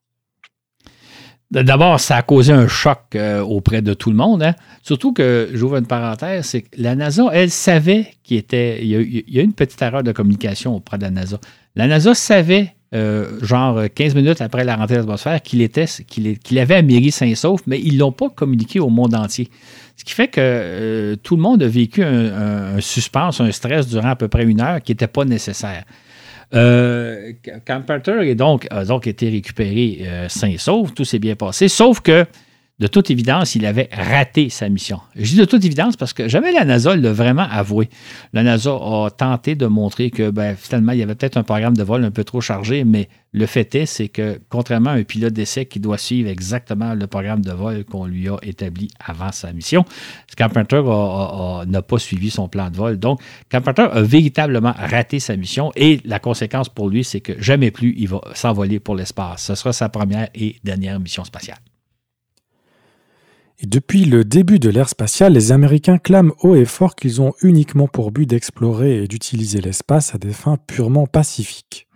D'abord, ça a causé un choc euh, auprès de tout le monde. Hein. Surtout que, j'ouvre une parenthèse, c'est que la NASA, elle savait qu'il était. Il y, a, une petite erreur de communication auprès de la NASA. La NASA savait, euh, genre 15 minutes après la rentrée de l'atmosphère, qu'il était, qu'il, avait améri Saint-Sauf, mais ils ne l'ont pas communiqué au monde entier. Ce qui fait que euh, tout le monde a vécu un, un, suspense, un stress durant à peu près une heure qui n'était pas nécessaire. Euh, Carpenter donc, a donc été récupéré euh, sain et sauf, tout s'est bien passé, sauf que de toute évidence, il avait raté sa mission. Je dis de toute évidence parce que jamais la NASA l'a vraiment avoué. La NASA a tenté de montrer que ben, finalement, il y avait peut-être un programme de vol un peu trop chargé, mais le fait est, c'est que contrairement à un pilote d'essai qui doit suivre exactement le programme de vol qu'on lui a établi avant sa mission, Carpenter n'a pas suivi son plan de vol. Donc, Carpenter a véritablement raté sa mission et la conséquence pour lui, c'est que jamais plus il va s'envoler pour l'espace. Ce sera sa première et dernière mission spatiale. Depuis le début de l'ère spatiale, les Américains clament haut et fort qu'ils ont uniquement pour but d'explorer et d'utiliser l'espace à des fins purement pacifiques.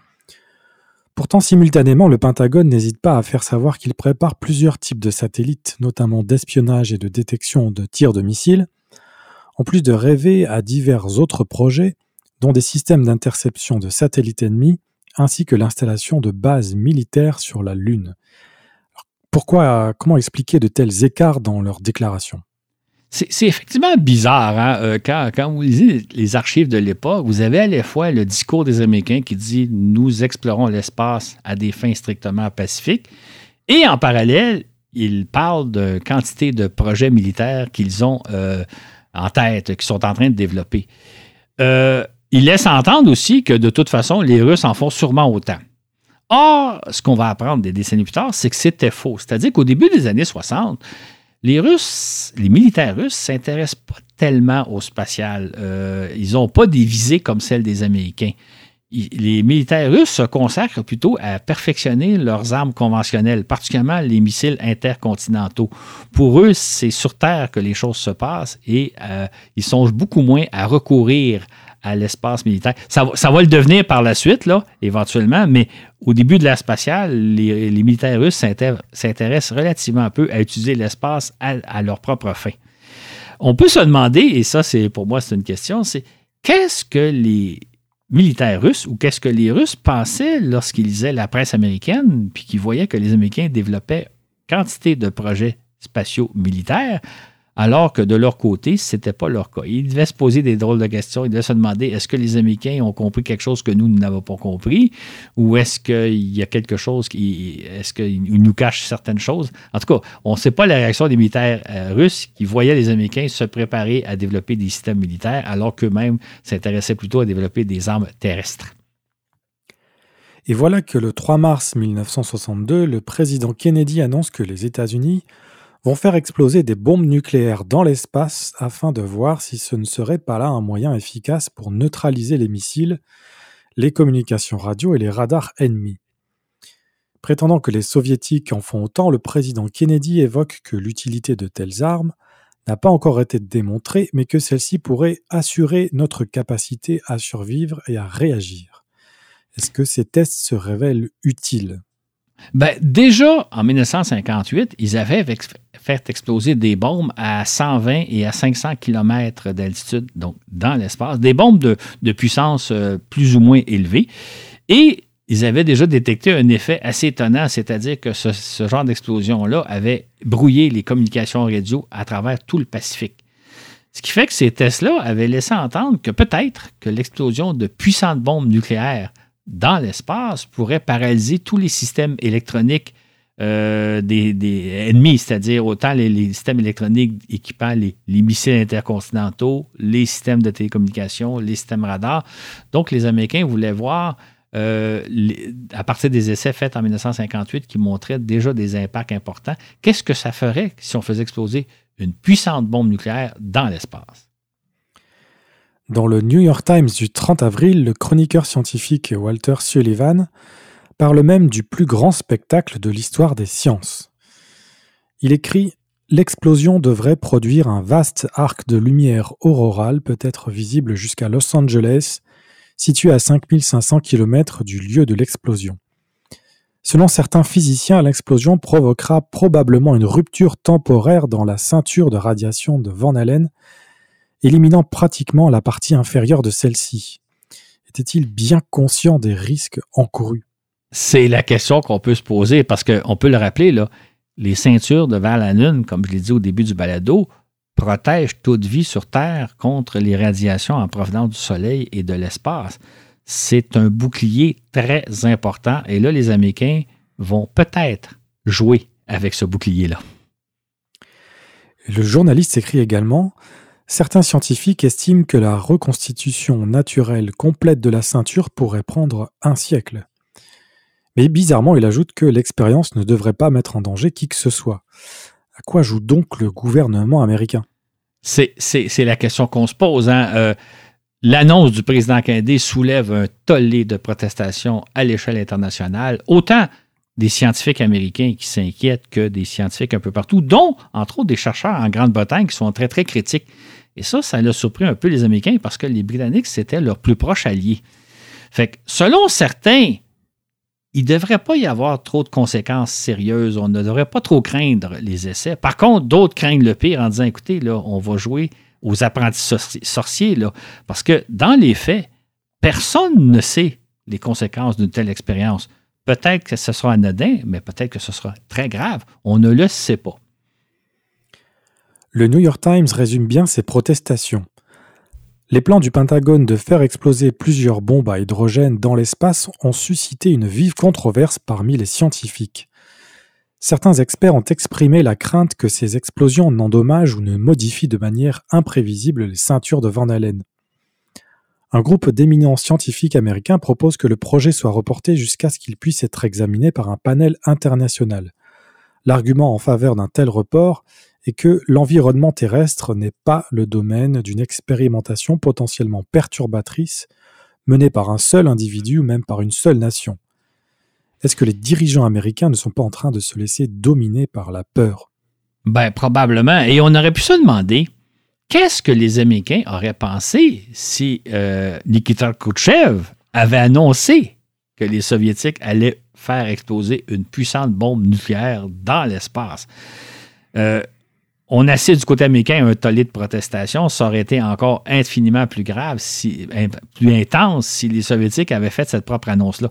Pourtant, simultanément, le Pentagone n'hésite pas à faire savoir qu'il prépare plusieurs types de satellites, notamment d'espionnage et de détection de tirs de missiles, en plus de rêver à divers autres projets, dont des systèmes d'interception de satellites ennemis, ainsi que l'installation de bases militaires sur la Lune. Pourquoi, comment expliquer de tels écarts dans leurs déclarations? C'est effectivement bizarre. Hein? Euh, quand, vous lisez les archives de l'époque, vous avez à la fois le discours des Américains qui dit nous explorons l'espace à des fins strictement pacifiques, et en parallèle, ils parlent de quantité de projets militaires qu'ils ont euh, en tête, qu'ils sont en train de développer. Euh, ils laissent entendre aussi que de toute façon, les Russes en font sûrement autant. Or, ce qu'on va apprendre des décennies plus tard, c'est que c'était faux. C'est-à-dire qu'au début des années 60, les Russes, les militaires russes s'intéressent pas tellement au spatial. Euh, ils n'ont pas des visées comme celles des Américains. les militaires russes se consacrent plutôt à perfectionner leurs armes conventionnelles, particulièrement les missiles intercontinentaux. Pour eux, c'est sur Terre que les choses se passent et euh, ils songent beaucoup moins à recourir à l'espace militaire. Ça, va le devenir par la suite, là, éventuellement, mais au début de l'ère spatiale, les, militaires russes s'intéressent relativement peu à utiliser l'espace à, leur propre fin. On peut se demander, et ça, c'est pour moi, c'est une question, c'est qu'est-ce que les militaires russes ou qu'est-ce que les Russes pensaient lorsqu'ils lisaient la presse américaine puis qu'ils voyaient que les Américains développaient quantité de projets spatiaux militaires alors que de leur côté, ce n'était pas leur cas. Ils devaient se poser des drôles de questions. Ils devaient se demander est-ce que les Américains ont compris quelque chose que nous, n'avons pas compris? Ou est-ce qu'il y a quelque chose qui. Est-ce qu'ils nous cachent certaines choses? En tout cas, on ne sait pas la réaction des militaires euh, russes qui voyaient les Américains se préparer à développer des systèmes militaires alors qu'eux-mêmes s'intéressaient plutôt à développer des armes terrestres. Et voilà que le 3 mars 1962, le président Kennedy annonce que les États-Unis vont faire exploser des bombes nucléaires dans l'espace afin de voir si ce ne serait pas là un moyen efficace pour neutraliser les missiles, les communications radio et les radars ennemis. Prétendant que les soviétiques en font autant, le président Kennedy évoque que l'utilité de telles armes n'a pas encore été démontrée, mais que celle-ci pourrait assurer notre capacité à survivre et à réagir. Est-ce que ces tests se révèlent utiles? Ben, déjà, en 1958, ils avaient fait exploser des bombes à 120 et à 500 km d'altitude, donc dans l'espace, des bombes de, puissance euh, plus ou moins élevée. Et ils avaient déjà détecté un effet assez étonnant, c'est-à-dire que ce, ce genre d'explosion-là avait brouillé les communications radio à travers tout le Pacifique. Ce qui fait que ces tests-là avaient laissé entendre que peut-être que l'explosion de puissantes bombes nucléaires dans l'espace pourrait paralyser tous les systèmes électroniques euh, des, ennemis, c'est-à-dire autant les, systèmes électroniques équipant les, missiles intercontinentaux, les systèmes de télécommunication, les systèmes radars. Donc, les Américains voulaient voir, euh, à partir des essais faits en 1958 qui montraient déjà des impacts importants, qu'est-ce que ça ferait si on faisait exploser une puissante bombe nucléaire dans l'espace? Dans le New York Times du 30 avril, le chroniqueur scientifique Walter Sullivan parle même du plus grand spectacle de l'histoire des sciences. Il écrit L'explosion devrait produire un vaste arc de lumière aurorale peut-être visible jusqu'à Los Angeles, situé à 5500 km du lieu de l'explosion. Selon certains physiciens, l'explosion provoquera probablement une rupture temporaire dans la ceinture de radiation de Van Allen éliminant pratiquement la partie inférieure de celle-ci. Était-il bien conscient des risques encourus? C'est la question qu'on peut se poser parce qu'on peut le rappeler, là, les ceintures de vers la Lune, comme je l'ai dit au début du balado, protègent toute vie sur Terre contre les radiations en provenance du Soleil et de l'espace. C'est un bouclier très important et là, les Américains vont peut-être jouer avec ce bouclier-là. Le journaliste écrit également Certains scientifiques estiment que la reconstitution naturelle complète de la ceinture pourrait prendre un siècle. Mais bizarrement, il ajoute que l'expérience ne devrait pas mettre en danger qui que ce soit. À quoi joue donc le gouvernement américain? C'est la question qu'on se pose. Hein. Euh, l'annonce du président Kennedy soulève un tollé de protestations à l'échelle internationale, autant des scientifiques américains qui s'inquiètent que des scientifiques un peu partout, dont, entre autres, des chercheurs en Grande-Bretagne qui sont très, très critiques. Et ça, ça a surpris un peu les Américains parce que les Britanniques, c'était leur plus proche allié. Fait que, selon certains, il ne devrait pas y avoir trop de conséquences sérieuses. On ne devrait pas trop craindre les essais. Par contre, d'autres craignent le pire en disant, écoutez, là, on va jouer aux apprentis sorciers, là, parce que dans les faits, personne ne sait les conséquences d'une telle expérience. Peut-être que ce sera anodin, mais peut-être que ce sera très grave. On ne le sait pas. Le New York Times résume bien ces protestations. Les plans du Pentagone de faire exploser plusieurs bombes à hydrogène dans l'espace ont suscité une vive controverse parmi les scientifiques. Certains experts ont exprimé la crainte que ces explosions n'endommagent ou ne modifient de manière imprévisible les ceintures de Van Allen. Un groupe d'éminents scientifiques américains propose que le projet soit reporté jusqu'à ce qu'il puisse être examiné par un panel international. L'argument en faveur d'un tel report est que l'environnement terrestre n'est pas le domaine d'une expérimentation potentiellement perturbatrice menée par un seul individu ou même par une seule nation. Est-ce que les dirigeants américains ne sont pas en train de se laisser dominer par la peur? Ben probablement. Et on aurait pu se demander Qu'est-ce que les Américains auraient pensé si euh, Nikita Khrouchtchev avait annoncé que les Soviétiques allaient faire exploser une puissante bombe nucléaire dans l'espace? Euh, on assiste du côté américain un tollé de protestation. Ça aurait été encore infiniment plus grave, plus intense si les Soviétiques avaient fait cette propre annonce-là.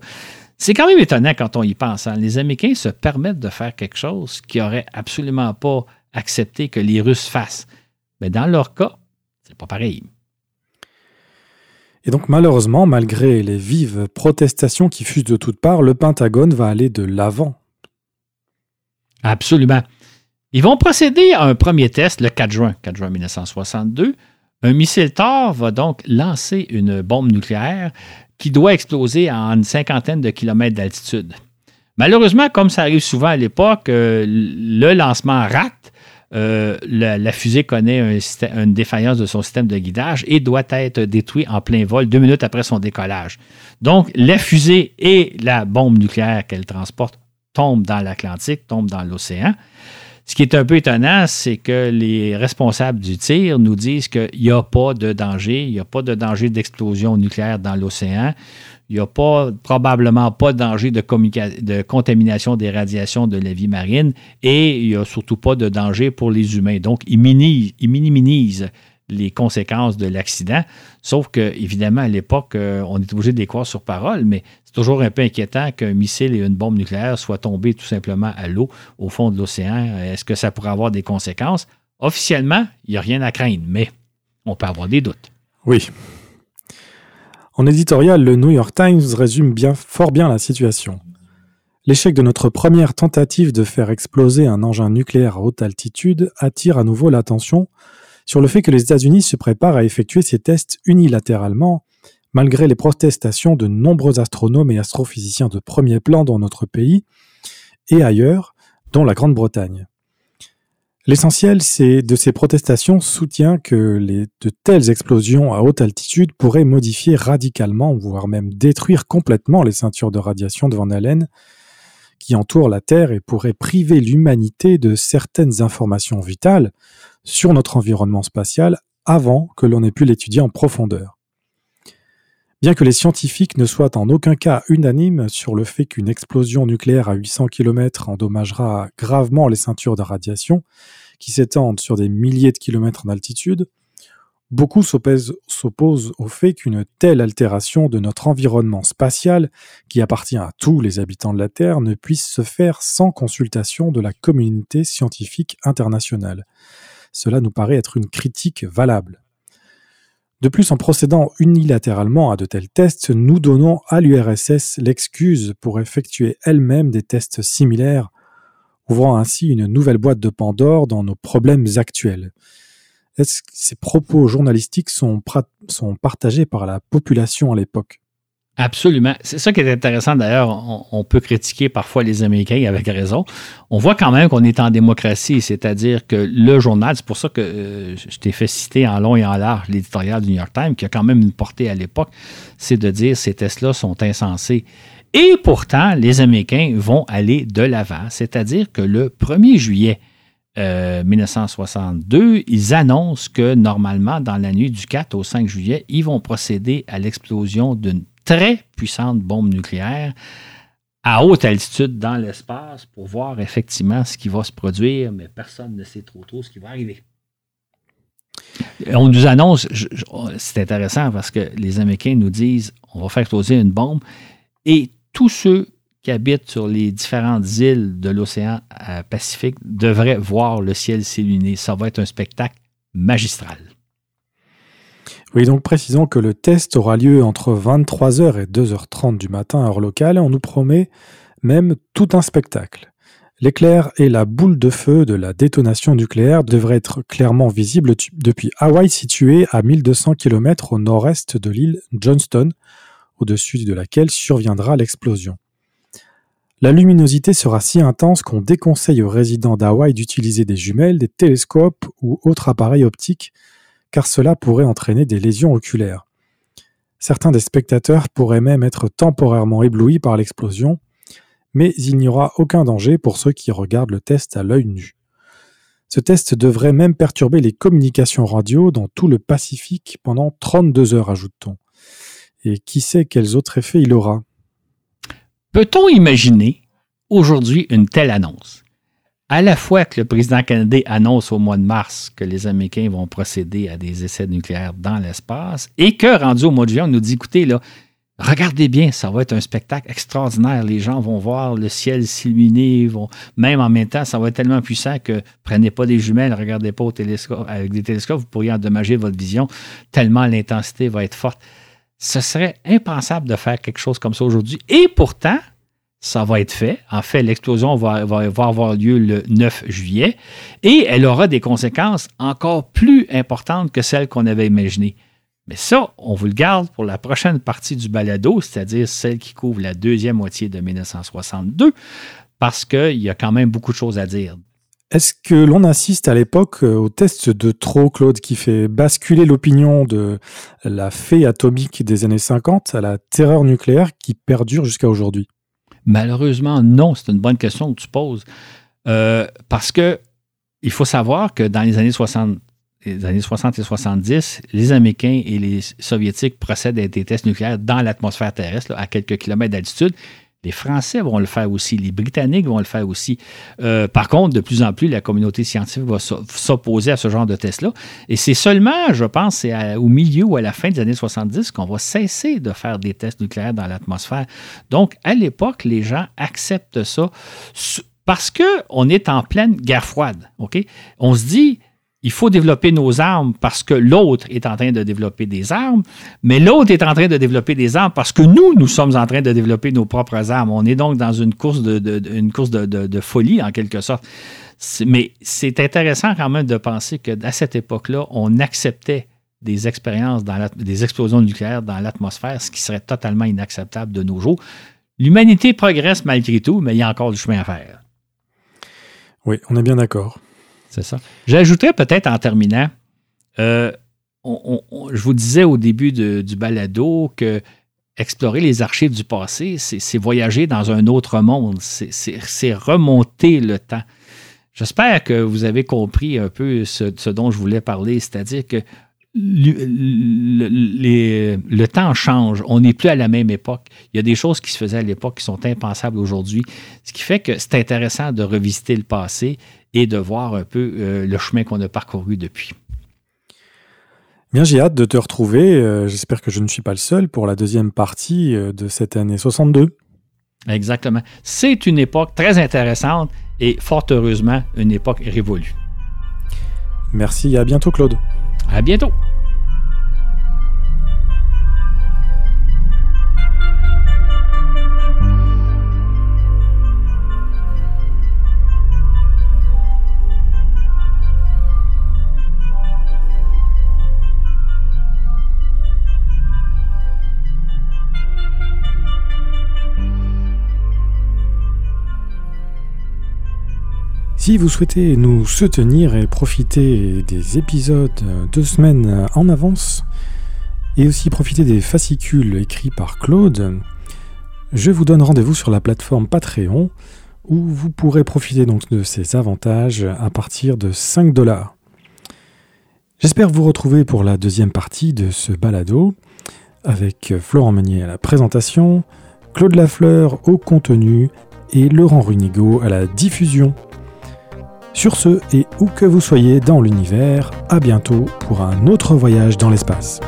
C'est quand même étonnant quand on y pense. Hein. Les Américains se permettent de faire quelque chose qu'ils n'auraient absolument pas accepté que les Russes fassent. Mais dans leur cas, c'est pas pareil. Et donc malheureusement, malgré les vives protestations qui fusent de toutes parts, le Pentagone va aller de l'avant. Absolument. Ils vont procéder à un premier test le 4 juin, 4 juin 1962. Un missile Thor va donc lancer une bombe nucléaire qui doit exploser à une cinquantaine de kilomètres d'altitude. Malheureusement, comme ça arrive souvent à l'époque, euh, le lancement rate euh, la, fusée connaît une défaillance de son système de guidage et doit être détruite en plein vol deux minutes après son décollage. Donc, la fusée et la bombe nucléaire qu'elle transporte tombent dans l'Atlantique, tombent dans l'océan. Ce qui est un peu étonnant, c'est que les responsables du tir nous disent qu'il n'y a pas de danger, il n'y a pas de danger d'explosion nucléaire dans l'océan. Il n'y a pas, probablement pas de danger de, de, contamination des radiations de la vie marine et il n'y a surtout pas de danger pour les humains. Donc, ils minimisent, les conséquences de l'accident. Sauf que, évidemment, à l'époque, euh, on est obligé de les croire sur parole, mais c'est toujours un peu inquiétant qu'un missile et une bombe nucléaire soient tombés tout simplement à l'eau au fond de l'océan. Est-ce que ça pourrait avoir des conséquences? Officiellement, il n'y a rien à craindre, mais on peut avoir des doutes. Oui, en éditorial, le New York Times résume fort bien la situation. L'échec de notre première tentative de faire exploser un engin nucléaire à haute altitude attire à nouveau l'attention sur le fait que les États-Unis se préparent à effectuer ces tests unilatéralement, malgré les protestations de nombreux astronomes et astrophysiciens de premier plan dans notre pays et ailleurs, dont la Grande-Bretagne. L'essentiel de ces protestations soutient que de telles explosions à haute altitude pourraient modifier radicalement, voire même détruire complètement les ceintures de radiation de Van Allen qui entourent la Terre et pourraient priver l'humanité de certaines informations vitales sur notre environnement spatial avant que l'on ait pu l'étudier en profondeur. Bien que les scientifiques ne soient en aucun cas unanimes sur le fait qu'une explosion nucléaire à 800 km endommagera gravement les ceintures de radiation, qui s'étendent sur des milliers de kilomètres d'altitude, beaucoup s'opposent au fait qu'une telle altération de notre environnement spatial, qui appartient à tous les habitants de la Terre, ne puisse se faire sans consultation de la communauté scientifique internationale. Cela nous paraît être une critique valable. De plus, en procédant unilatéralement à de tels tests, nous donnons à l'URSS l'excuse pour effectuer elle-même des tests similaires, ouvrant ainsi une nouvelle boîte de Pandore dans nos problèmes actuels. Est-ce que ces propos journalistiques sont, partagés par la population à l'époque? Absolument. C'est ça qui est intéressant d'ailleurs. On, peut critiquer parfois les Américains avec raison. On voit quand même qu'on est en démocratie, c'est-à-dire que le journal, c'est pour ça que euh, je t'ai fait citer en long et en large l'éditorial du New York Times, qui a quand même une portée à l'époque, c'est de dire ces tests-là sont insensés. Et pourtant, les Américains vont aller de l'avant, c'est-à-dire que le 1er juillet 1962, euh, ils annoncent que normalement, dans la nuit du 4 au 5 juillet, ils vont procéder à l'explosion d'une très puissante bombe nucléaire à haute altitude dans l'espace pour voir effectivement ce qui va se produire, mais personne ne sait trop trop ce qui va arriver. On nous annonce, c'est intéressant parce que les Américains nous disent on va faire exploser une bombe et tous ceux qui habitent sur les différentes îles de l'océan euh, Pacifique devraient voir le ciel s'illuminer. Ça va être un spectacle magistral. Oui, donc précisons que le test aura lieu entre 23h et 2h30 du matin, heure locale, et on nous promet même tout un spectacle. L'éclair et la boule de feu de la détonation nucléaire devraient être clairement visibles depuis Hawaï situé à 1200 km au nord-est de l'île Johnston, au-dessus de laquelle surviendra l'explosion. La luminosité sera si intense qu'on déconseille aux résidents d'Hawaï d'utiliser des jumelles, des télescopes ou autres appareils optiques car cela pourrait entraîner des lésions oculaires. Certains des spectateurs pourraient même être temporairement éblouis par l'explosion, mais il n'y aura aucun danger pour ceux qui regardent le test à l'œil nu. Ce test devrait même perturber les communications radio dans tout le Pacifique pendant 32 heures, ajoute-t-on. Et qui sait quels autres effets il aura? Peut-on imaginer aujourd'hui une telle annonce? À la fois que le président canadien annonce au mois de mars que les Américains vont procéder à des essais nucléaires dans l'espace et que, rendu au mois de juin, on nous dit écoutez, là, regardez bien, ça va être un spectacle extraordinaire. Les gens vont voir le ciel s'illuminer, même en même temps, ça va être tellement puissant que prenez pas des jumelles, regardez pas au télescope, avec des télescopes, vous pourriez endommager votre vision, tellement l'intensité va être forte. Ce serait impensable de faire quelque chose comme ça aujourd'hui. Et pourtant, ça va être fait. En fait, l'explosion va, avoir lieu le 9 juillet et elle aura des conséquences encore plus importantes que celles qu'on avait imaginées. Mais ça, on vous le garde pour la prochaine partie du balado, c'est-à-dire celle qui couvre la deuxième moitié de 1962, parce qu'il y a quand même beaucoup de choses à dire. Est-ce que l'on assiste à l'époque euh, au test de trop, Claude, qui fait basculer l'opinion de la fée atomique des années 50 à la terreur nucléaire qui perdure jusqu'à aujourd'hui? Malheureusement, non. C'est une bonne question que tu poses. Euh, parce que il faut savoir que dans les années 60, les années 60 et 70, les Américains et les Soviétiques procèdent à des tests nucléaires dans l'atmosphère terrestre, à quelques kilomètres d'altitude. Les Français vont le faire aussi, les Britanniques vont le faire aussi. Euh, par contre, de plus en plus, la communauté scientifique va s'opposer à ce genre de tests-là. Et c'est seulement, je pense, c'est au milieu ou à la fin des années 70 qu'on va cesser de faire des tests nucléaires dans l'atmosphère. Donc, à l'époque, les gens acceptent ça parce qu'on est en pleine guerre froide. OK? On se dit, il faut développer nos armes parce que l'autre est en train de développer des armes, mais l'autre est en train de développer des armes parce que nous, nous sommes en train de développer nos propres armes. On est donc dans une course de, folie, en quelque sorte. Mais c'est intéressant quand même de penser qu'à cette époque-là, on acceptait des expériences, dans des explosions nucléaires dans l'atmosphère, ce qui serait totalement inacceptable de nos jours. L'humanité progresse malgré tout, mais il y a encore du chemin à faire. Oui, on est bien d'accord. C'est ça. J'ajouterais peut-être en terminant, euh, je vous disais au début du balado que explorer les archives du passé, c'est voyager dans un autre monde, c'est remonter le temps. J'espère que vous avez compris un peu ce, dont je voulais parler, c'est-à-dire que le, temps change. On n'est plus à la même époque. Il y a des choses qui se faisaient à l'époque qui sont impensables aujourd'hui. Ce qui fait que c'est intéressant de revisiter le passé et de voir un peu euh, le chemin qu'on a parcouru depuis. Bien, j'ai hâte de te retrouver. Euh, j'espère que je ne suis pas le seul pour la deuxième partie euh, de cette année 62. Exactement. C'est une époque très intéressante et fort heureusement une époque révolue. Merci, à bientôt Claude. À bientôt. Si vous souhaitez nous soutenir et profiter des épisodes deux semaines en avance, et aussi profiter des fascicules écrits par Claude, je vous donne rendez-vous sur la plateforme Patreon, où vous pourrez profiter donc de ces avantages à partir de 5 dollars. J'espère vous retrouver pour la deuxième partie de ce balado, avec Florent Meunier à la présentation, Claude Lafleur au contenu et Laurent Runigo à la diffusion. Sur ce, et où que vous soyez dans l'univers, à bientôt pour un autre voyage dans l'espace.